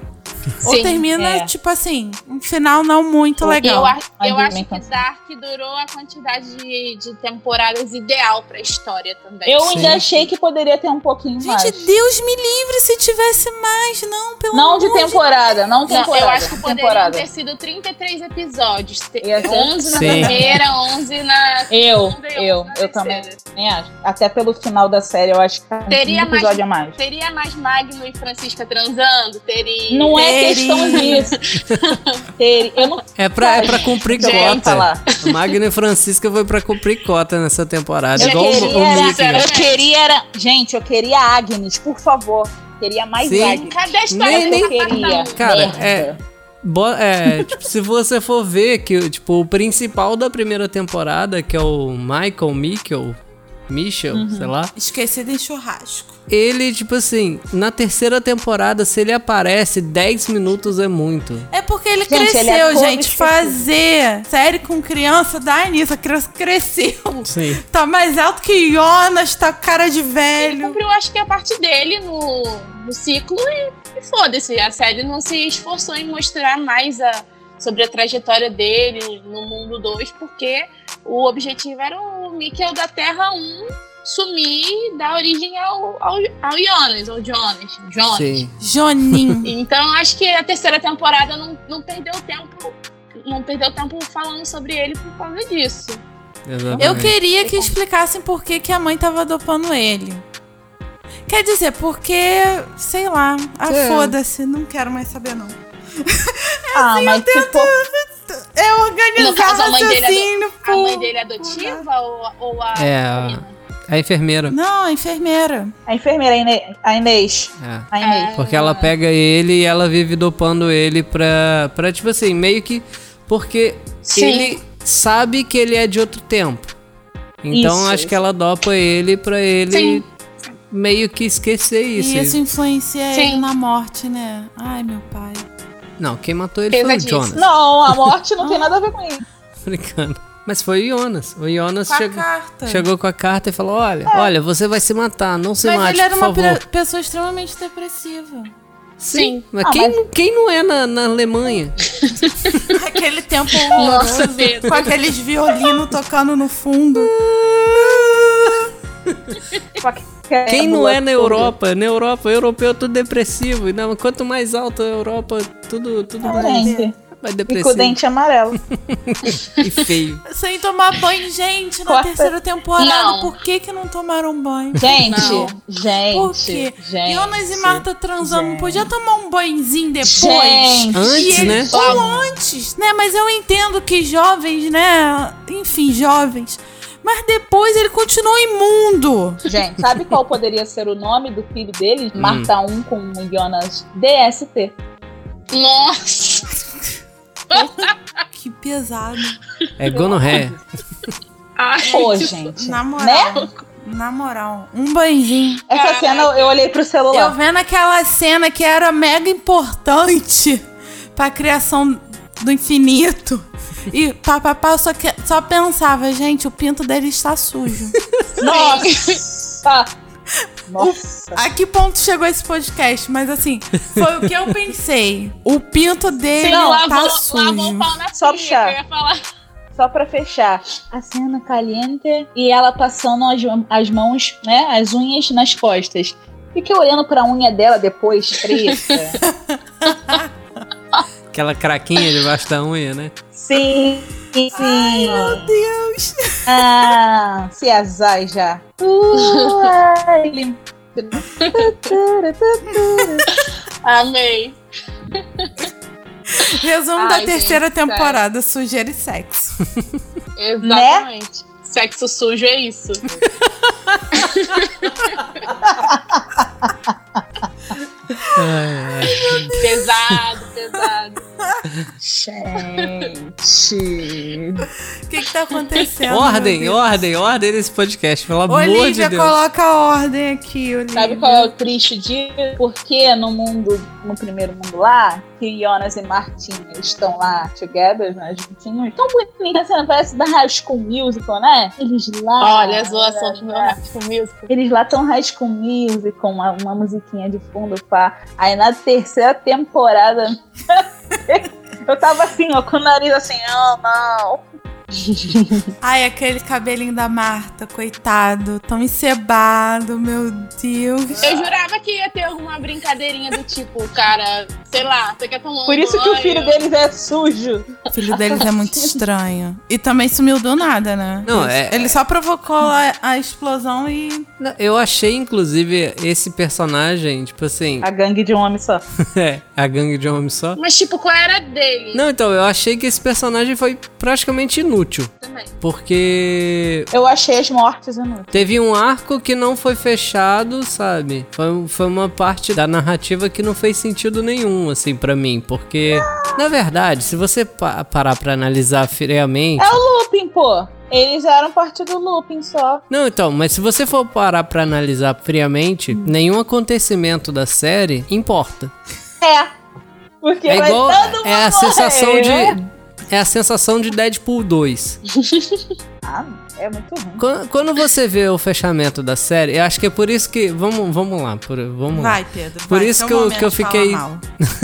Ou Sim, termina, é. tipo assim, um final não muito legal. Eu, eu acho que. Dark durou a quantidade de, de temporadas ideal pra história também. Eu Sim. ainda achei que poderia ter um pouquinho Gente, mais. Deus me livre se tivesse mais, não, pelo Não de temporada, não Não, temporada. eu acho que temporada. ter sido 33 episódios. Te- Ia ser- 11 na Sim. primeira, 11 na Eu, segunda eu, 11 na eu também, também acho. Até pelo final da série, eu acho que Teria um episódio a mais. Teria mais Magno e Francisca transando? Teria. Não é. Questão disso. [LAUGHS] Teria. Eu não é, pra, é pra cumprir cota. O Magno e Francisca foi pra cumprir cota nessa temporada. Eu igual o- queria, o era, Mickey. era- eu queria era. Gente, eu queria Agnes, por favor. Queria mais Sim. Agnes. Cadê a história Nem- nem- queria. Cara, Merda. é- Bo- é, tipo, se você for ver que tipo, o principal da primeira temporada, que é o Michael Mikkel, Michel, Uhum. sei lá, Esquecido em churrasco. ele, tipo assim, na terceira temporada, se ele aparece, 10 minutos é muito. É porque ele Gente, ele cresceu, é todo gente. Fazer série com criança dá nisso. A criança cresceu. Sim. Tá mais alto que Jonas, tá com cara de Ele velho. cumpriu, acho que a parte dele no, no ciclo e, e foda-se. A série não se esforçou em mostrar mais a, sobre a trajetória dele no mundo 2, porque o objetivo era o Mikkel da Terra 1 sumir e dar origem ao, ao, ao Jonas, ou Jonas. Jonas. Sim. Joninho. [LAUGHS] Então acho que a terceira temporada não, não perdeu tempo. Não perdeu tempo falando sobre ele por causa disso. Exatamente. Eu queria que explicassem por que, que a mãe tava dopando ele. Quer dizer, porque, sei lá, ah, É. foda-se, não quero mais saber, não. [LAUGHS] Ah, mas se for. É organizar No caso, a mãe dele é do- raciocínio A mãe por- dele é adotiva ou, ou a. É, a, a enfermeira. Não, a enfermeira. A enfermeira, a Inês. A Inês. É. A Inês. Porque ela pega ele e ela vive dopando ele pra, pra tipo assim, meio que. Porque Sim. ele sabe que ele é de outro tempo. Então Isso, acho isso. que ela dopa ele pra ele Sim. meio que esquecer isso. E isso influencia Sim. ele na morte, né? Ai, meu pai. Não, quem matou ele foi o. Jonas. Não, a morte não tem [LAUGHS] nada a ver com isso. Brincando. Mas foi o Jonas. O Jonas Com chegou, chegou com a carta e falou: Olha, olha, você vai se matar, não se Mas mate, ele era por uma favor. pe- pessoa extremamente depressiva. Sim. Mas, Ah, quem, mas- quem não é na, na Alemanha? [LAUGHS] Aquele tempo [LAUGHS] Nossa, horroroso, com aqueles violinos tocando no fundo. Quem não é na Toda. Europa? Na Europa, europeu é tudo depressivo. Não, quanto mais alto a Europa, tudo, tudo mais, Gente, mais e com o depressivo dente amarelo. [LAUGHS] e feio. Sem tomar banho, gente, na Corta. terceira temporada. Não. Por que que não tomaram banho? Gente, Não. gente. Por quê? Gente, Jonas e Marta transando, não gente. podia tomar um banhozinho depois? Gente. Antes, E né? eles- Ou antes, né? Mas eu entendo que jovens, né? Enfim, jovens. Mas depois ele continua imundo. Gente, sabe qual poderia ser o nome do filho dele? Hum. Marta 1 com o Jonas DST. Nossa! Que pesado. É gonorreia. Ai, Pô, gente. Na moral. Né? Na moral. Um banjinho. Essa Caraca. cena eu olhei pro Eu celular. vendo aquela cena que era mega importante pra criação do infinito. E papapá, só, que, só pensava, gente, o pinto dele está sujo. [LAUGHS] Nossa! Nossa. A que ponto chegou esse podcast? Mas assim, foi o que eu pensei. O pinto dele Não, tá lavou, sujo. lavou o pau na Só puxar. que eu ia falar. Só pra fechar, a cena caliente e ela passando as, as mãos, né, as unhas nas costas. Fiquei olhando pra unha dela depois, preta. [LAUGHS] Aquela craquinha debaixo da unha, né? sim, sim. Meu Deus. Ah, se azar já. Uai. Amei. Resumo da Ai, terceira gente, sério. temporada: sujeira e sexo. Exatamente. Sexo sujo é isso. [LAUGHS] Pesado, pesado. Gente. O que que tá acontecendo? Ordem, ordem, ordem nesse podcast, pelo amor de Olivia, Deus. coloca a ordem aqui, Olivia. Sabe qual é o triste disso? Porque no mundo, no primeiro mundo lá, que Jonas e Martinha estão lá together, né, juntinhos, tão bonitinho, a cena parece da High School Musical, né? Eles lá... Olha a zoação de meu com música. Eles lá tão High School Music, com uma, uma musiquinha de fundo, pá. Aí na terceira temporada, [LAUGHS] eu tava assim, ó, com o nariz assim, oh, não. Ai, aquele cabelinho da Marta, coitado. Tão encebado, meu Deus. Eu jurava que ia ter alguma brincadeirinha do tipo, cara, sei lá, você quer tomar um Por isso que o banho? filho deles é sujo. O filho deles é muito estranho. E também sumiu do nada, né? Não, ele, é- ele só provocou a, a explosão e. Eu achei, inclusive, esse personagem, tipo assim, A gangue de um homem só. [LAUGHS] é, a gangue de homem só. Mas tipo, qual era dele? Não, então, eu achei que esse personagem foi praticamente inútil. Também. Porque Eu achei as mortes inúteis. teve um arco que não foi fechado, sabe? Foi, foi uma parte da narrativa que não fez sentido nenhum, assim, pra mim. Porque, na verdade, se você pa- parar pra analisar friamente. É o looping, pô. Eles eram parte do looping só. Não, então, mas se você for parar pra analisar friamente, nenhum acontecimento da série importa. É. Porque É vai igual. todo mundo É a morrer. sensação de. É a sensação de Deadpool 2. [LAUGHS] Ah, é muito ruim. Quando, quando você vê o fechamento da série, eu acho que é por isso que. Vamos, vamos lá, por, vamos lá. Vai, Pedro. Por vai, isso que eu- que eu fiquei-.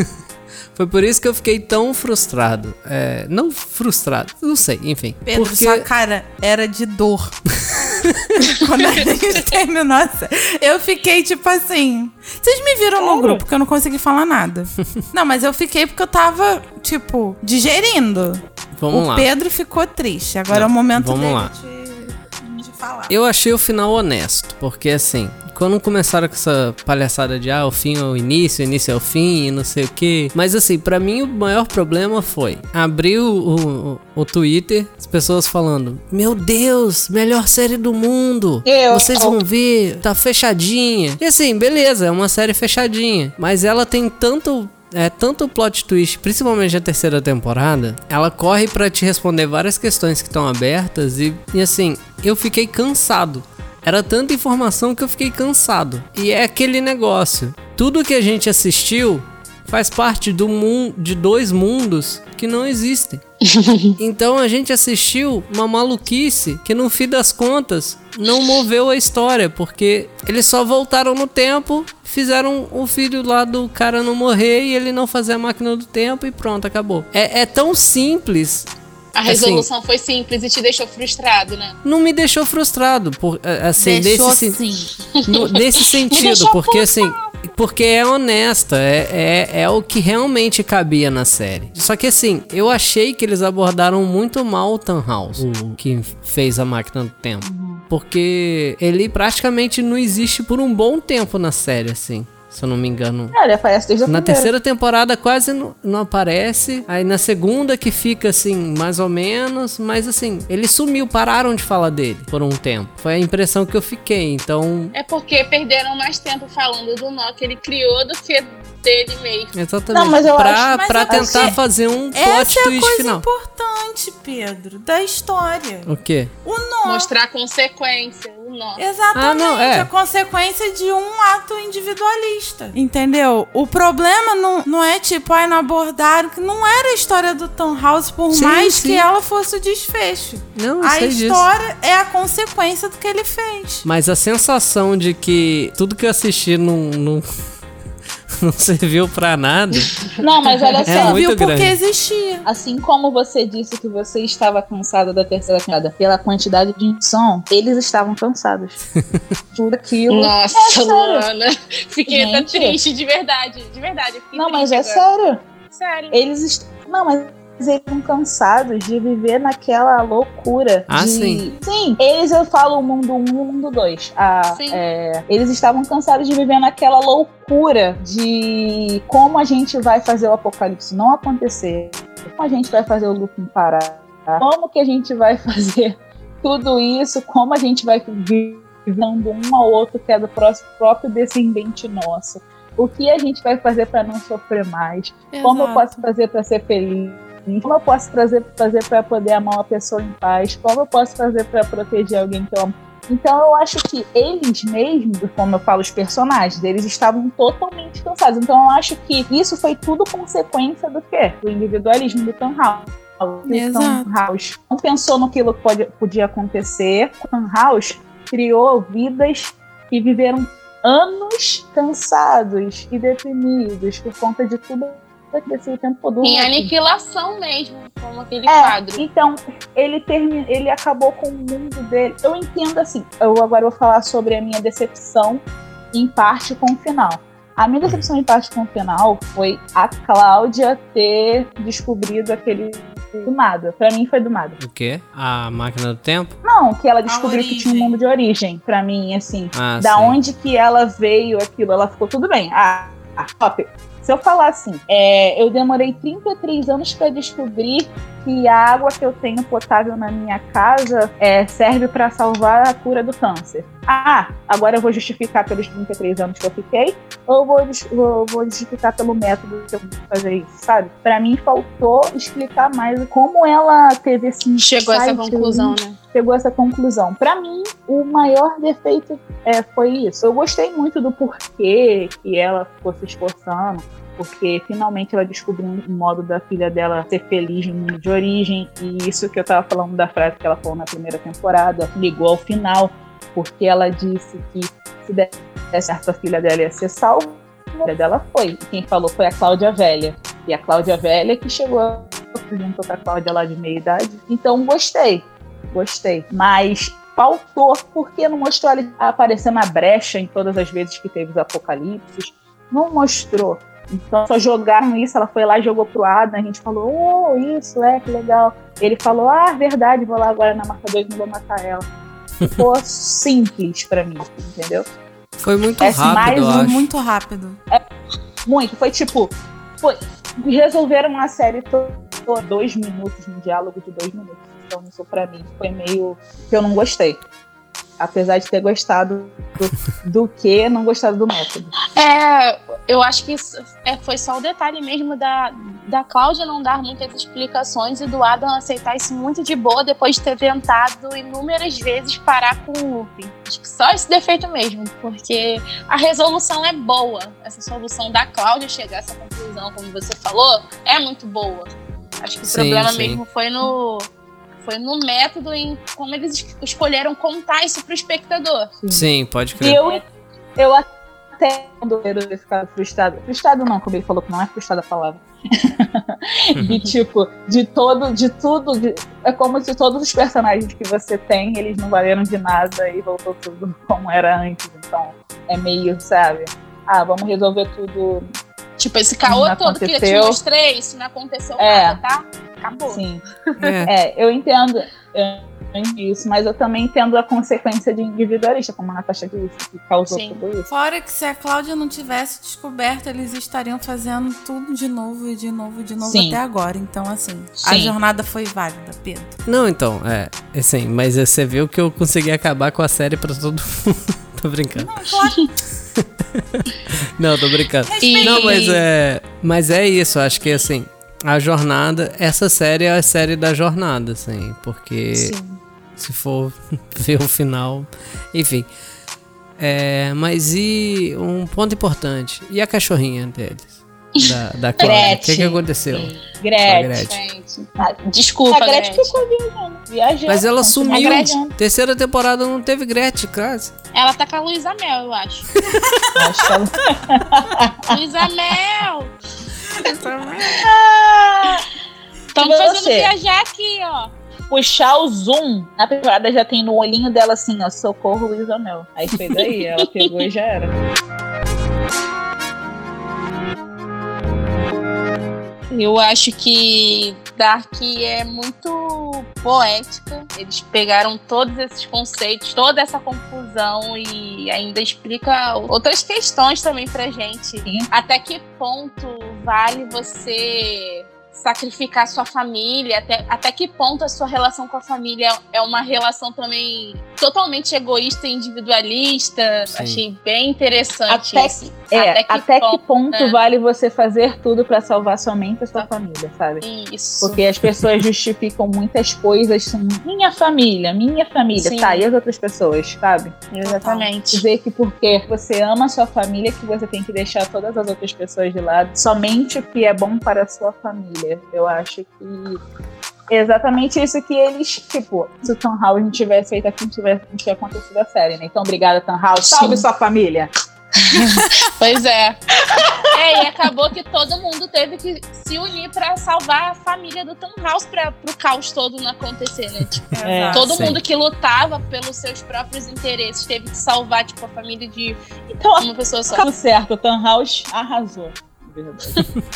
[LAUGHS] Foi por isso que eu fiquei tão frustrado. É, não frustrado, não sei, enfim. Pedro, porque sua cara era de dor. [LAUGHS] [LAUGHS] Quando a [LAUGHS] gente terminou a série. Eu fiquei tipo assim. Vocês me viram no Sério? grupo que eu não consegui falar nada. [LAUGHS] Não, mas eu fiquei porque eu tava, tipo, digerindo. vamos o lá. Pedro ficou triste. Agora Não, é o momento vamos dele lá. De, de falar. Eu achei o final honesto, porque assim, quando começaram com essa palhaçada de ah, o fim é o início, o início é o fim e não sei o que. Mas assim, pra mim o maior problema foi abrir o, o, o Twitter, as pessoas falando: Meu Deus, melhor série do mundo! Eu. Vocês vão ver, tá fechadinha. E assim, beleza, é uma série fechadinha. Mas ela tem tanto. É tanto plot twist, principalmente a terceira temporada, ela corre pra te responder várias questões que estão abertas e, e assim, eu fiquei cansado. Era tanta informação que eu fiquei cansado. E é aquele negócio. Tudo que a gente assistiu faz parte do mundo de dois mundos que não existem. [LAUGHS] Então a gente assistiu uma maluquice que no fim das contas não moveu a história, porque eles só voltaram no tempo, fizeram o filho lá do cara não morrer e ele não fazer a máquina do tempo e pronto, acabou. É, é tão simples A resolução foi simples e te deixou frustrado, né? Não me deixou frustrado, por, assim, Deixou nesse, sen- no- nesse [LAUGHS] sentido, porque assim, porque é honesta, é, é, é o que realmente cabia na série. Só que assim, eu achei que eles abordaram muito mal o Tannhaus, o que fez a máquina do tempo. Porque ele praticamente não existe por um bom tempo na série, assim. Se eu não me engano. É, ele aparece desde a Na primeira. terceira temporada quase não, não aparece. Aí na segunda que fica assim, mais ou menos. Mas assim, ele sumiu, pararam de falar dele por um tempo. Foi a impressão que eu fiquei. Então, É porque perderam mais tempo falando do nó que ele criou do que dele mesmo. exatamente. Não, mas eu pra acho- mas pra eu tentar acho- fazer um plot Essa é a twist coisa final. importante, Pedro, da história. O quê? O nó. Mostrar a consequência, Exatamente, Ah, não, é. a consequência de um ato individualista. Entendeu? O problema não, não é tipo, ai, não abordaram, que não era a história do Tannhaus, por Sim, mais sim. que ela fosse o desfecho. Não, A sei disso. história é a consequência do que ele fez. Mas a sensação de que tudo que eu assisti não, não, [LAUGHS] não serviu pra nada. Não, mas olha só. É muito Viu porque grande. existia. Assim como você disse que você estava cansada da terceira temporada pela quantidade de som, eles estavam cansados. [LAUGHS] Tudo aquilo. Nossa, É. Luana. Fiquei até Gente. triste, de verdade. De verdade. Não, mas é agora. sério. Sério. Eles est... Não, mas eles estão cansados de viver naquela loucura. Ah, de... sim. Sim, eles eu falo o mundo 1 e o mundo 2. Ah, Sim. é, eles estavam cansados de viver naquela loucura de como a gente vai fazer o apocalipse não acontecer, como a gente vai fazer o Lupin parar, como que a gente vai fazer [LAUGHS] tudo isso, como a gente vai viver um ao outro que é do próximo, próprio descendente nosso. O que a gente vai fazer para não sofrer mais? Como eu Exato. posso fazer para ser feliz? Como eu posso fazer, fazer para poder amar uma pessoa em paz? Como eu posso fazer para proteger alguém que eu amo? Então eu acho que eles mesmos, como eu falo, os personagens, eles estavam totalmente cansados. Então eu acho que isso foi tudo consequência do quê? Do individualismo do Exato. Tannhaus não pensou no que pode, podia acontecer. O Tannhaus criou vidas que viveram anos cansados e deprimidos por conta de tudo que aconteceu o tempo todo. Em aniquilação mesmo, como aquele É, quadro. então, ele termi... ele acabou com o mundo dele. Eu entendo assim, eu agora vou falar sobre a minha decepção em parte com o final. A minha decepção em parte com o final foi a Cláudia ter descobrido aquele do nada. Pra mim foi do nada. O quê? A máquina do tempo? Não, que ela descobriu que tinha um mundo de origem. Pra mim, assim, Ah, da sim. onde que ela veio aquilo, ela ficou tudo bem. Ah, ah, top. Se eu falar assim, é, eu demorei 33 anos para descobrir que a água que eu tenho potável na minha casa é, serve para salvar a cura do câncer. Ah, agora eu vou justificar pelos 33 anos que eu fiquei, ou vou, vou, vou justificar pelo método que eu vou fazer isso, sabe? Para mim faltou explicar mais como ela teve esse Chegou a essa conclusão, né? chegou a essa conclusão. Pra mim, o maior defeito é, foi isso. Eu gostei muito do porquê que ela ficou se esforçando, porque finalmente ela descobriu um modo da filha dela ser feliz no mundo de origem, e isso que eu tava falando da frase que ela falou na primeira temporada, ligou ao final, porque ela disse que se desse certo a filha dela ia ser salva, a filha dela foi. E quem falou foi a Cláudia Velha. E a Cláudia Velha que chegou junto com a Cláudia lá de meia idade. Então gostei gostei. Mas faltou, porque não mostrou ela aparecendo na brecha em todas as vezes que teve os apocalipses. Não mostrou. Então só jogaram isso, ela foi lá e jogou pro Adam, a gente falou, oh, isso, é, que legal. Ele falou, ah, verdade, vou lá agora na marca 2 e não vou matar ela. Ficou simples pra mim, entendeu? Foi muito rápido, mais um. Muito rápido. Muito. Foi tipo, foi, resolveram uma série toda, dois minutos, um diálogo de dois minutos. Então isso pra mim foi meio que eu não gostei. Apesar de ter gostado do, do que, não gostado do método. É, eu acho que isso é, foi só o detalhe mesmo da, da Cláudia não dar muitas explicações e do Adam aceitar isso muito de boa depois de ter tentado inúmeras vezes parar com o Lupin. Acho que só esse defeito mesmo, porque a resolução é boa. Essa solução da Cláudia chegar a essa conclusão, como você falou, é muito boa. Acho que o Sim, problema sim. mesmo foi no foi no método em como eles es- escolheram contar isso pro espectador. Sim, pode E crer. eu, eu até ele ter ficado frustrado. Frustrado não, como ele falou que não é frustrada a palavra. [LAUGHS] e tipo, de todo, de tudo, de- é como se todos os personagens que você tem, eles não valeram de nada e voltou tudo [LAUGHS] como era antes. Então, é meio, sabe? Ah, vamos resolver tudo. Tipo, esse caô todo que eu te aconteceu. mostrei, isso não aconteceu É. nada, tá? Acabou. Sim. É, [LAUGHS] É, eu entendo eu entendo isso, mas eu também entendo a consequência de individualista, como a Natasha disse, que causou Sim. tudo isso. Fora que se a Cláudia não tivesse descoberto, eles estariam fazendo tudo de novo e de novo e de novo Sim. até agora. Então, assim, a Sim. jornada foi válida, Pedro. Não, então, é, assim, mas você viu que eu consegui acabar com a série pra todo mundo. [LAUGHS] tô brincando. Não, claro. [LAUGHS] Não, tô brincando. E- Não, mas é, mas é isso, acho que assim, a jornada, essa série é a série da jornada, assim, porque se for [LAUGHS] ver o final, enfim. É, mas e um ponto importante, e a cachorrinha deles? Da, da [LAUGHS] Cláudia, o que, que aconteceu? Gretchen. Gretchen. Gente, Ah, desculpa, a Gretchen Gretchen. ficou viajando. viajando Mas ela sumiu. Terceira temporada não teve Gretchen, quase. Ela tá com a Luísa Mel, eu acho. [LAUGHS] Acho que ela- Luísa Mel! Ah, Estamos E fazendo você? viajar aqui, ó. puxar o zoom, na temporada já tem no olhinho dela assim, ó, socorro Luísa Mel. Aí foi daí, ela pegou e já era. Eu acho que Dark é muito poética. Eles pegaram todos esses conceitos, toda essa confusão e ainda explica outras questões também pra gente. Sim. Até que ponto vale você sacrificar sua família? Até, até que ponto a sua relação com a família é uma relação também totalmente egoísta e individualista? Sim. Achei bem interessante Até esse. É, até que, ponto né? vale você fazer tudo pra salvar somente a sua família, sabe? Isso. Porque as pessoas justificam muitas coisas, assim, minha família, minha família, Sim. tá? E as outras pessoas, sabe? Exatamente. Dizer que porque você ama a sua família, que você tem que deixar todas as outras pessoas de lado, somente o que é bom para a sua família. Eu acho que é exatamente isso que eles, tipo, se o Tom House não tivesse feito aquilo, não tivesse não tinha acontecido a série, né? Então, obrigada, Tom House. Salve Sim. sua família! [LAUGHS] Pois é. É, e acabou que todo mundo teve que se unir pra salvar a família do Tom House pra, pro caos todo não acontecer, né? Tipo, É. todo sim. mundo que lutava pelos seus próprios interesses teve que salvar, tipo, a família de Então, uma pessoa só. tudo certo, o Tom House arrasou. Verdade.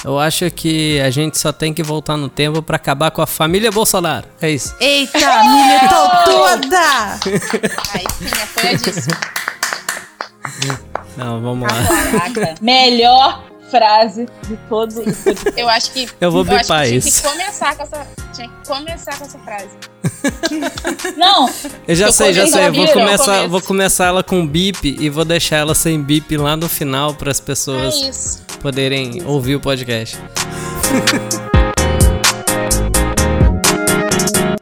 Eu acho que a gente só tem que voltar no tempo pra acabar com a família Bolsonaro. É isso. Eita, militou toda! Aí sim, apoiadíssimo. Não, vamos lá. Caraca. Melhor frase de todo [LAUGHS] o podcast. Eu acho que. Eu vou bipar tinha isso. que começar com essa. Tinha que começar com essa frase. [LAUGHS] Não, Eu já Eu sei, já sei. vou começar, vou começar ela com bip e vou deixar ela sem bip lá no final para as É pessoas isso. poderem ouvir o podcast. [LAUGHS]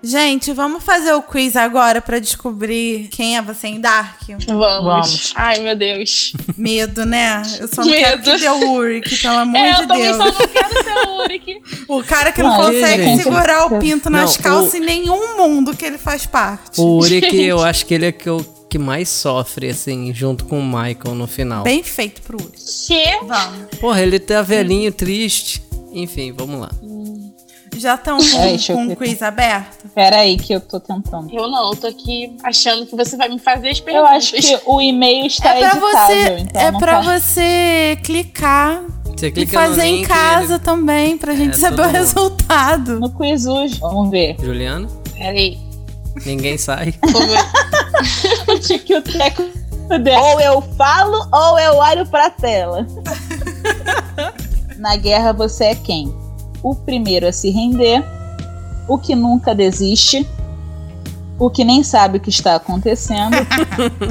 Gente, vamos fazer o quiz agora pra descobrir quem é você em Dark? Vamos. Vamos. Ai, meu Deus. Medo, né? Eu só não quero Medo. que dê o Uric, pelo amor é, de eu também Deus. só não quero ser o Uric. O cara que não, Não, consegue gente. segurar o pinto nas Não, calças o- em nenhum mundo que ele faz parte. O Uric, eu acho que ele é que, o que mais sofre, assim, junto com o Michael no final. Bem feito pro Uric. Que? Vamos. Porra, ele tá velhinho, triste. Enfim, vamos lá. Já estão É, com, eu com o quiz aberto? pera aí que eu tô tentando. Eu não, eu tô aqui achando que você vai me fazer as Eu perguntas. acho que o e-mail está É pra editável, você, então é não pra tá- você clicar Você e fazer em casa ele- também, pra gente É, saber o mundo. resultado. No quiz hoje. Vamos ver. Juliana, Peraí. ninguém sai. [LAUGHS] Onde que o teco. Ou eu falo ou eu olho pra tela. Na guerra você é quem? O primeiro a se render, o que nunca desiste, o que nem sabe o que está acontecendo,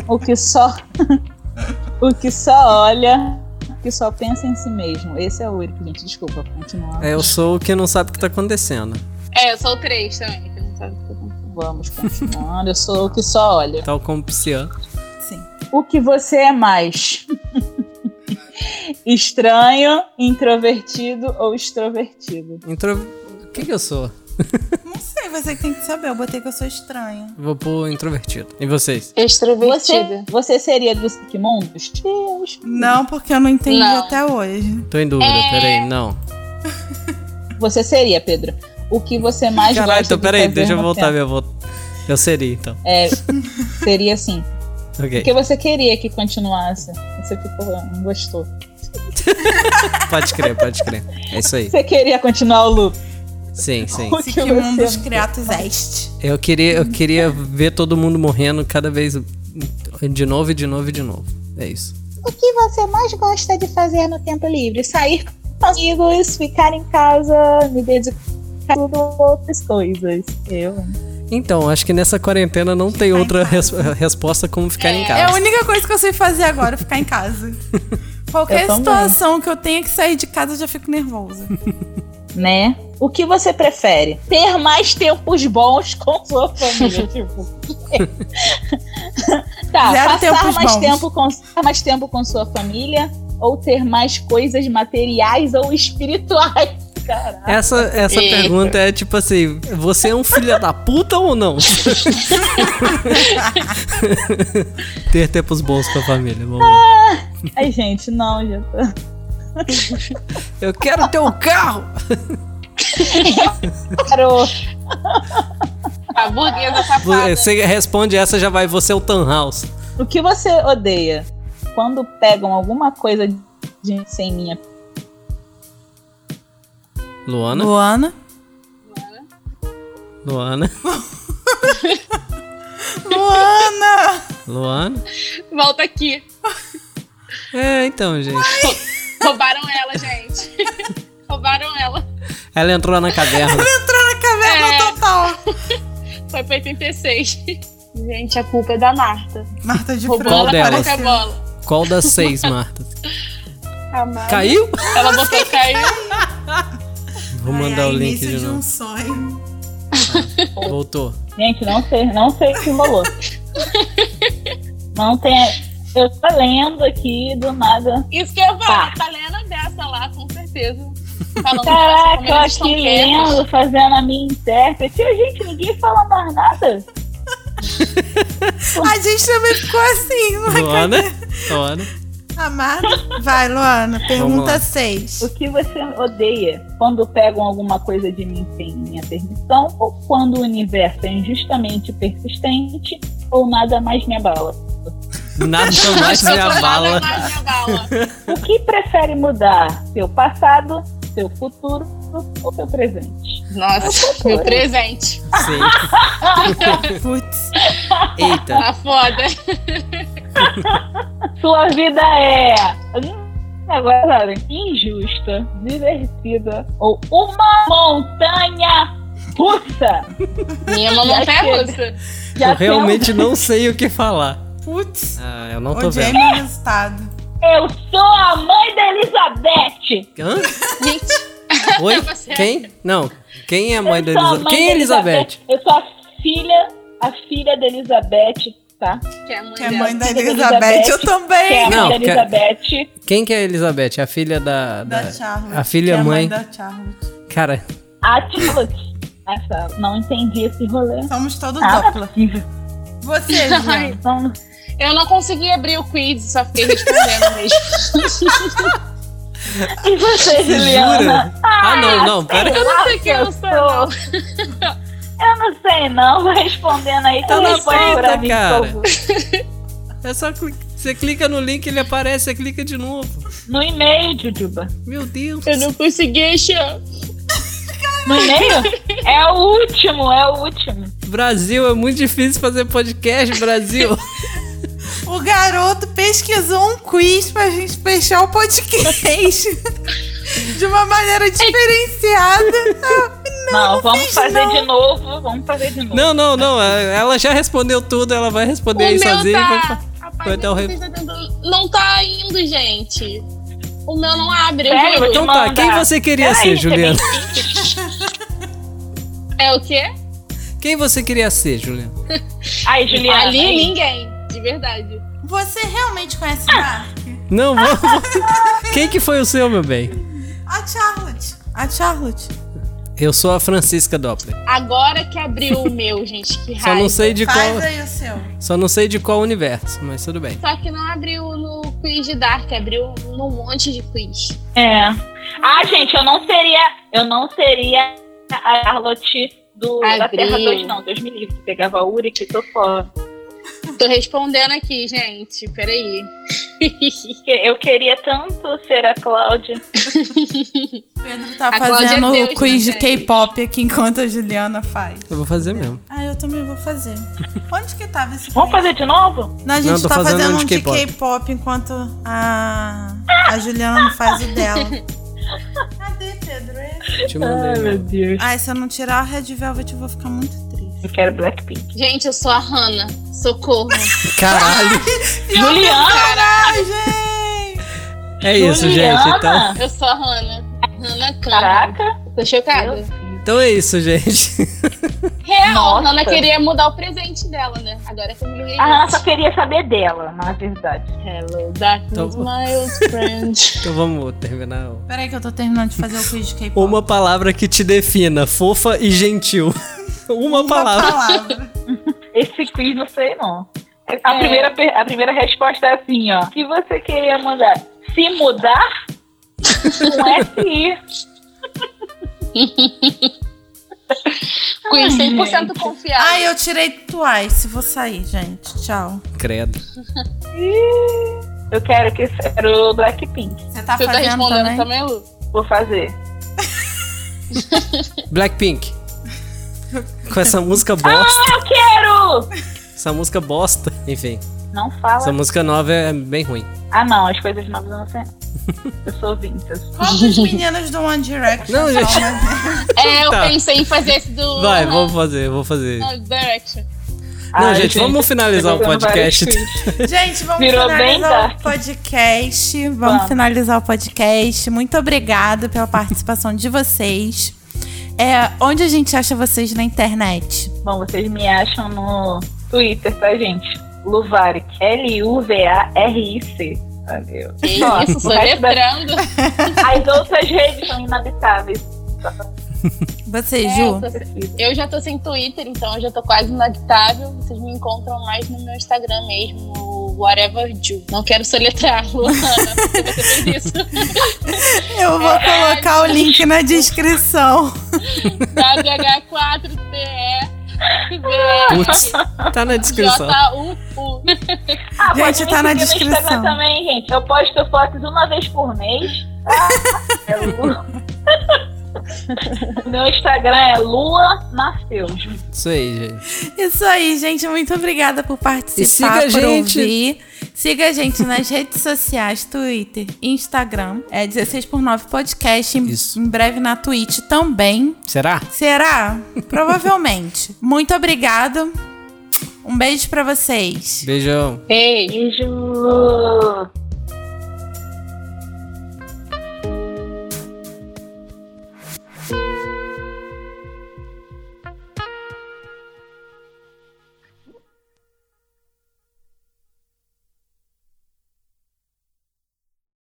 o que só o que só olha, o que só pensa em si mesmo. Esse é o único, gente. Desculpa, continuar. É, eu sou o que não sabe o que tá acontecendo. É, eu sou o 3 também, que não sabe o que falando. Vamos continuando. Eu sou o que só olha. Tal como Pisciano. Sim. O que você é mais? Estranho, introvertido ou extrovertido? Intro... O que que eu sou? [LAUGHS] Não sei, você que tem que saber. Eu botei que eu sou estranha. Vou pôr introvertido. E vocês? Você, Extrovertida. você seria dos Sigmundos? Deus. Não, porque eu não entendi Não. até hoje. Tô em dúvida, É. peraí, não. Você seria, Pedro. O que você mais Caralho, gosta então de peraí, fazer deixa eu voltar minha volta. Eu seria, então. É, seria assim. Ok. Porque você queria que continuasse. Você ficou, não gostou. [LAUGHS] Pode crer, pode crer. É isso aí. Você queria continuar o loop. Sim, sim. O que Sigmundos você- Criatus Est. Eu queria, eu queria ver todo mundo morrendo cada vez de novo e de novo e de novo. É isso. O que você mais gosta de fazer no tempo livre? Sair com amigos, ficar em casa, me dedicar a tudo outras coisas. Eu. Então, acho que nessa quarentena não tem Ficar outra casa. res- resposta como ficar em É a casa. única coisa que eu sei fazer agora, ficar em casa. [LAUGHS] Qualquer situação que eu tenha que sair de casa, eu já fico nervosa. [LAUGHS] Né? O que você prefere? Ter mais tempos bons [LAUGHS] com sua família. tipo. tá, Zero passar mais bons. tempo, com, mais tempo com sua família ou ter mais coisas materiais ou espirituais? Caraca. Essa, essa Eita. pergunta é tipo assim: você é um filho da puta ou não? [LAUGHS] Ter tempos bons com a família. Vamos lá. Ai, gente, não, já tô. Eu quero ter um carro! Parou. A burguesa safada. Você responde essa, já vai. Você é o Tan House. O que você odeia? Quando pegam alguma coisa de sem minha. Luana? Luana. Luana? Luana! Luana? Volta aqui. É, então, gente. Roubaram ela, gente. Roubaram ela. Ela entrou na caverna. Entrou na caverna É. total. Foi pra 86. Gente, a culpa é da Marta. Marta de Roubou Qual ela delas? Qual das seis, Marta? A Marta. Caiu? Ela botou caiu. Vou mandar ai, o link de de um novo. sonho. [LAUGHS] Voltou. Gente, não sei, não sei o que rolou. não tem. Eu tô lendo aqui do nada. Isso que eu falar. Tá. Tá lendo dessa lá, com certeza. Falando Caraca, como eu aqui quietos. lendo, fazendo a minha intérprete. E, gente, ninguém fala mais nada. [LAUGHS] A gente também ficou assim. na Luana? Luana? Amada? Vai, Luana. Pergunta 6. O que você odeia quando pegam alguma coisa de mim sem minha permissão, ou quando o universo é injustamente persistente, ou nada mais me abala? Nada mais me Nada abala. mais me abala. O que prefere mudar? Seu passado, seu futuro ou seu presente? Nossa, meu presente. Sim. [LAUGHS] Putz. Eita. Tá foda. Sua vida é. hum, Agora, sabe, injusta, divertida ou uma montanha russa. Minha é chega. russa. Já Eu realmente não sei o que falar. Putz. Ah, eu não tô Odiei vendo. meu resultado. Eu sou a mãe da Elizabeth. Hã? Gente, [LAUGHS] Oi? Você- Quem? Não. Quem é a mãe da Eu sou a Elizabeth? mãe Quem é da Elizabeth? Eu sou a filha, a filha da Elizabeth, tá? que é a mãe Que é dela. mãe da Filha da Elizabeth. Elizabeth, Eu Que é a também. Não, mãe da que- Elizabeth. Quem que é a Elizabeth? A filha da. Da da- Charlotte. a filha que é mãe. da Charlotte. Cara, A Charlotte. Essa, não entendi esse rolê. Somos todos Ah, é dupla. possível. Você. [LAUGHS] Não, Eu não consegui abrir o quiz, só fiquei respondendo mesmo. [LAUGHS] E você, Juliana? jura? Ah, não, não, pera. Eu não sei quem eu sou, não. [LAUGHS] Eu não sei, não. Vai respondendo aí. Tá na pauta, cara. É só você clica no link, ele aparece, você clica de novo. No e-mail, Jujuba. Meu Deus. Eu não consegui achar. [LAUGHS] No e-mail? é o último, é o último. Brasil, é muito difícil fazer podcast, Brasil. O garoto pesquisou um quiz pra gente fechar o podcast [LAUGHS] de uma maneira diferenciada. Não, vamos fiz, fazer não. de novo. Vamos fazer de novo. Não, não, não. é- Ela já respondeu tudo, ela vai responder aí o meu sozinha. vai tá... Rapaz, vai dar o Não tá indo, gente. O meu não abre, eu Sério? Então tá, Manda. quem você queria Peraí, ser, você Juliana? [LAUGHS] É o quê? Quem você queria ser, Juliana? [LAUGHS] Aí, Juliana. Ali aí. ninguém, verdade. Você realmente conhece Dark? Não, vamos. [LAUGHS] Quem que foi o seu, meu bem? A Charlotte. A Charlotte. Eu sou a Francisca Doppler. Agora que abriu o meu, [LAUGHS] gente, que Só raiva. não sei de Faz qual, aí o seu. só não sei de qual universo, mas tudo bem. Só que não abriu no quiz de Dark, abriu num monte de quiz. É. Ah, gente, eu não seria. Eu não seria a Charlotte do, da. Terra 2, não. Deus me livre. Pegava a Uri que tô fora. Tô respondendo aqui, gente. Peraí. [LAUGHS] Eu queria tanto ser a Cláudia. Pedro tá A Cláudia fazendo é o Deus, quiz né, de? K-pop aqui enquanto a Juliana faz. Eu vou fazer mesmo. Ah, eu também vou fazer. Onde que tava esse Vamos fazer de novo? Não, a gente Não, tá fazendo fazendo um de K-pop. Enquanto a, a Juliana não faz o dela. [LAUGHS] Cadê, Pedro? Te mandei. meu. Deus. Ai, se eu não tirar a Red Velvet, eu vou ficar muito. Eu quero Blackpink. Gente, eu sou a Hannah. Socorro. [LAUGHS] Caralho! [LAUGHS] Juliana! Coragem! É isso, Juliana! gente. Então, Eu sou a Hannah. Hannah Khan. Caraca! Tô chocada. então é isso, gente. [LAUGHS] Real, Nossa. a Hannah queria mudar o presente dela, né? Agora que eu me liguei A Hannah nisso. só queria saber dela, na verdade. Hello, darkness, Então- my old friend. Então vamos terminar. Peraí que eu tô terminando de fazer o quiz de K-pop. Uma palavra que te defina, fofa e gentil. Uma, Uma palavra. palavra. [LAUGHS] Esse quiz não sei não. A, É. primeira, a primeira resposta é assim, ó. Se você queria mudar, se mudar, com [LAUGHS] SI. Quiz Ai, 100% gente. confiável. Ai, eu tirei Twice. Vou sair, gente. Tchau. Credo. Eu quero que ser o Blackpink. Você tá Você tá fazendo respondendo também? também, Lu? Vou fazer. [LAUGHS] Blackpink. Com essa música bosta. Eu quero! Essa música bosta. Enfim, Não fala. essa música nova é bem ruim. Ah, não, as coisas novas eu não sei. Eu sou vintage. Quantas meninas do One Direction? Não, gente. É, eu Tá. pensei em fazer esse do. Vai, vou fazer, vou fazer. Direction. Não, Ai, gente, vamos finalizar o vários podcast. Gente, vamos Virou finalizar o podcast. Vamos, Vamos. finalizar o podcast. Muito obrigada pela participação de vocês. É, onde a gente acha vocês na internet? Bom, vocês me acham no Twitter, tá, gente? Luvaric. L-U-V-A-R-I-C. Valeu. Isso, da- soletrando. [LAUGHS] As outras redes são inabitáveis. Você, É, Ju? eu, eu já tô sem Twitter, então eu já tô quase inactável. Vocês me encontram mais no meu Instagram mesmo, no Whatever Ju. Não quero soletrar, Luana, porque você fez isso. [LAUGHS] Eu vou colocar o link na descrição. WH4TE. Putz, tá na descrição. J-U-U. Ah, Gente, tá na descrição. Também, gente. Eu posto fotos uma vez por mês. Tá? [LAUGHS] É Lu- [LAUGHS] Meu Instagram é Lua Nasceu. Isso aí, gente. Isso aí, gente. Muito obrigada por participar, E siga a por gente. ouvir. Siga a gente nas [LAUGHS] redes sociais, Twitter e Instagram. É 16 por 9 podcast. Em, Isso. em breve na Twitch também. Será? Será? Provavelmente. [LAUGHS] Muito obrigado. Um beijo pra vocês. Beijão. Beijo. Beijo.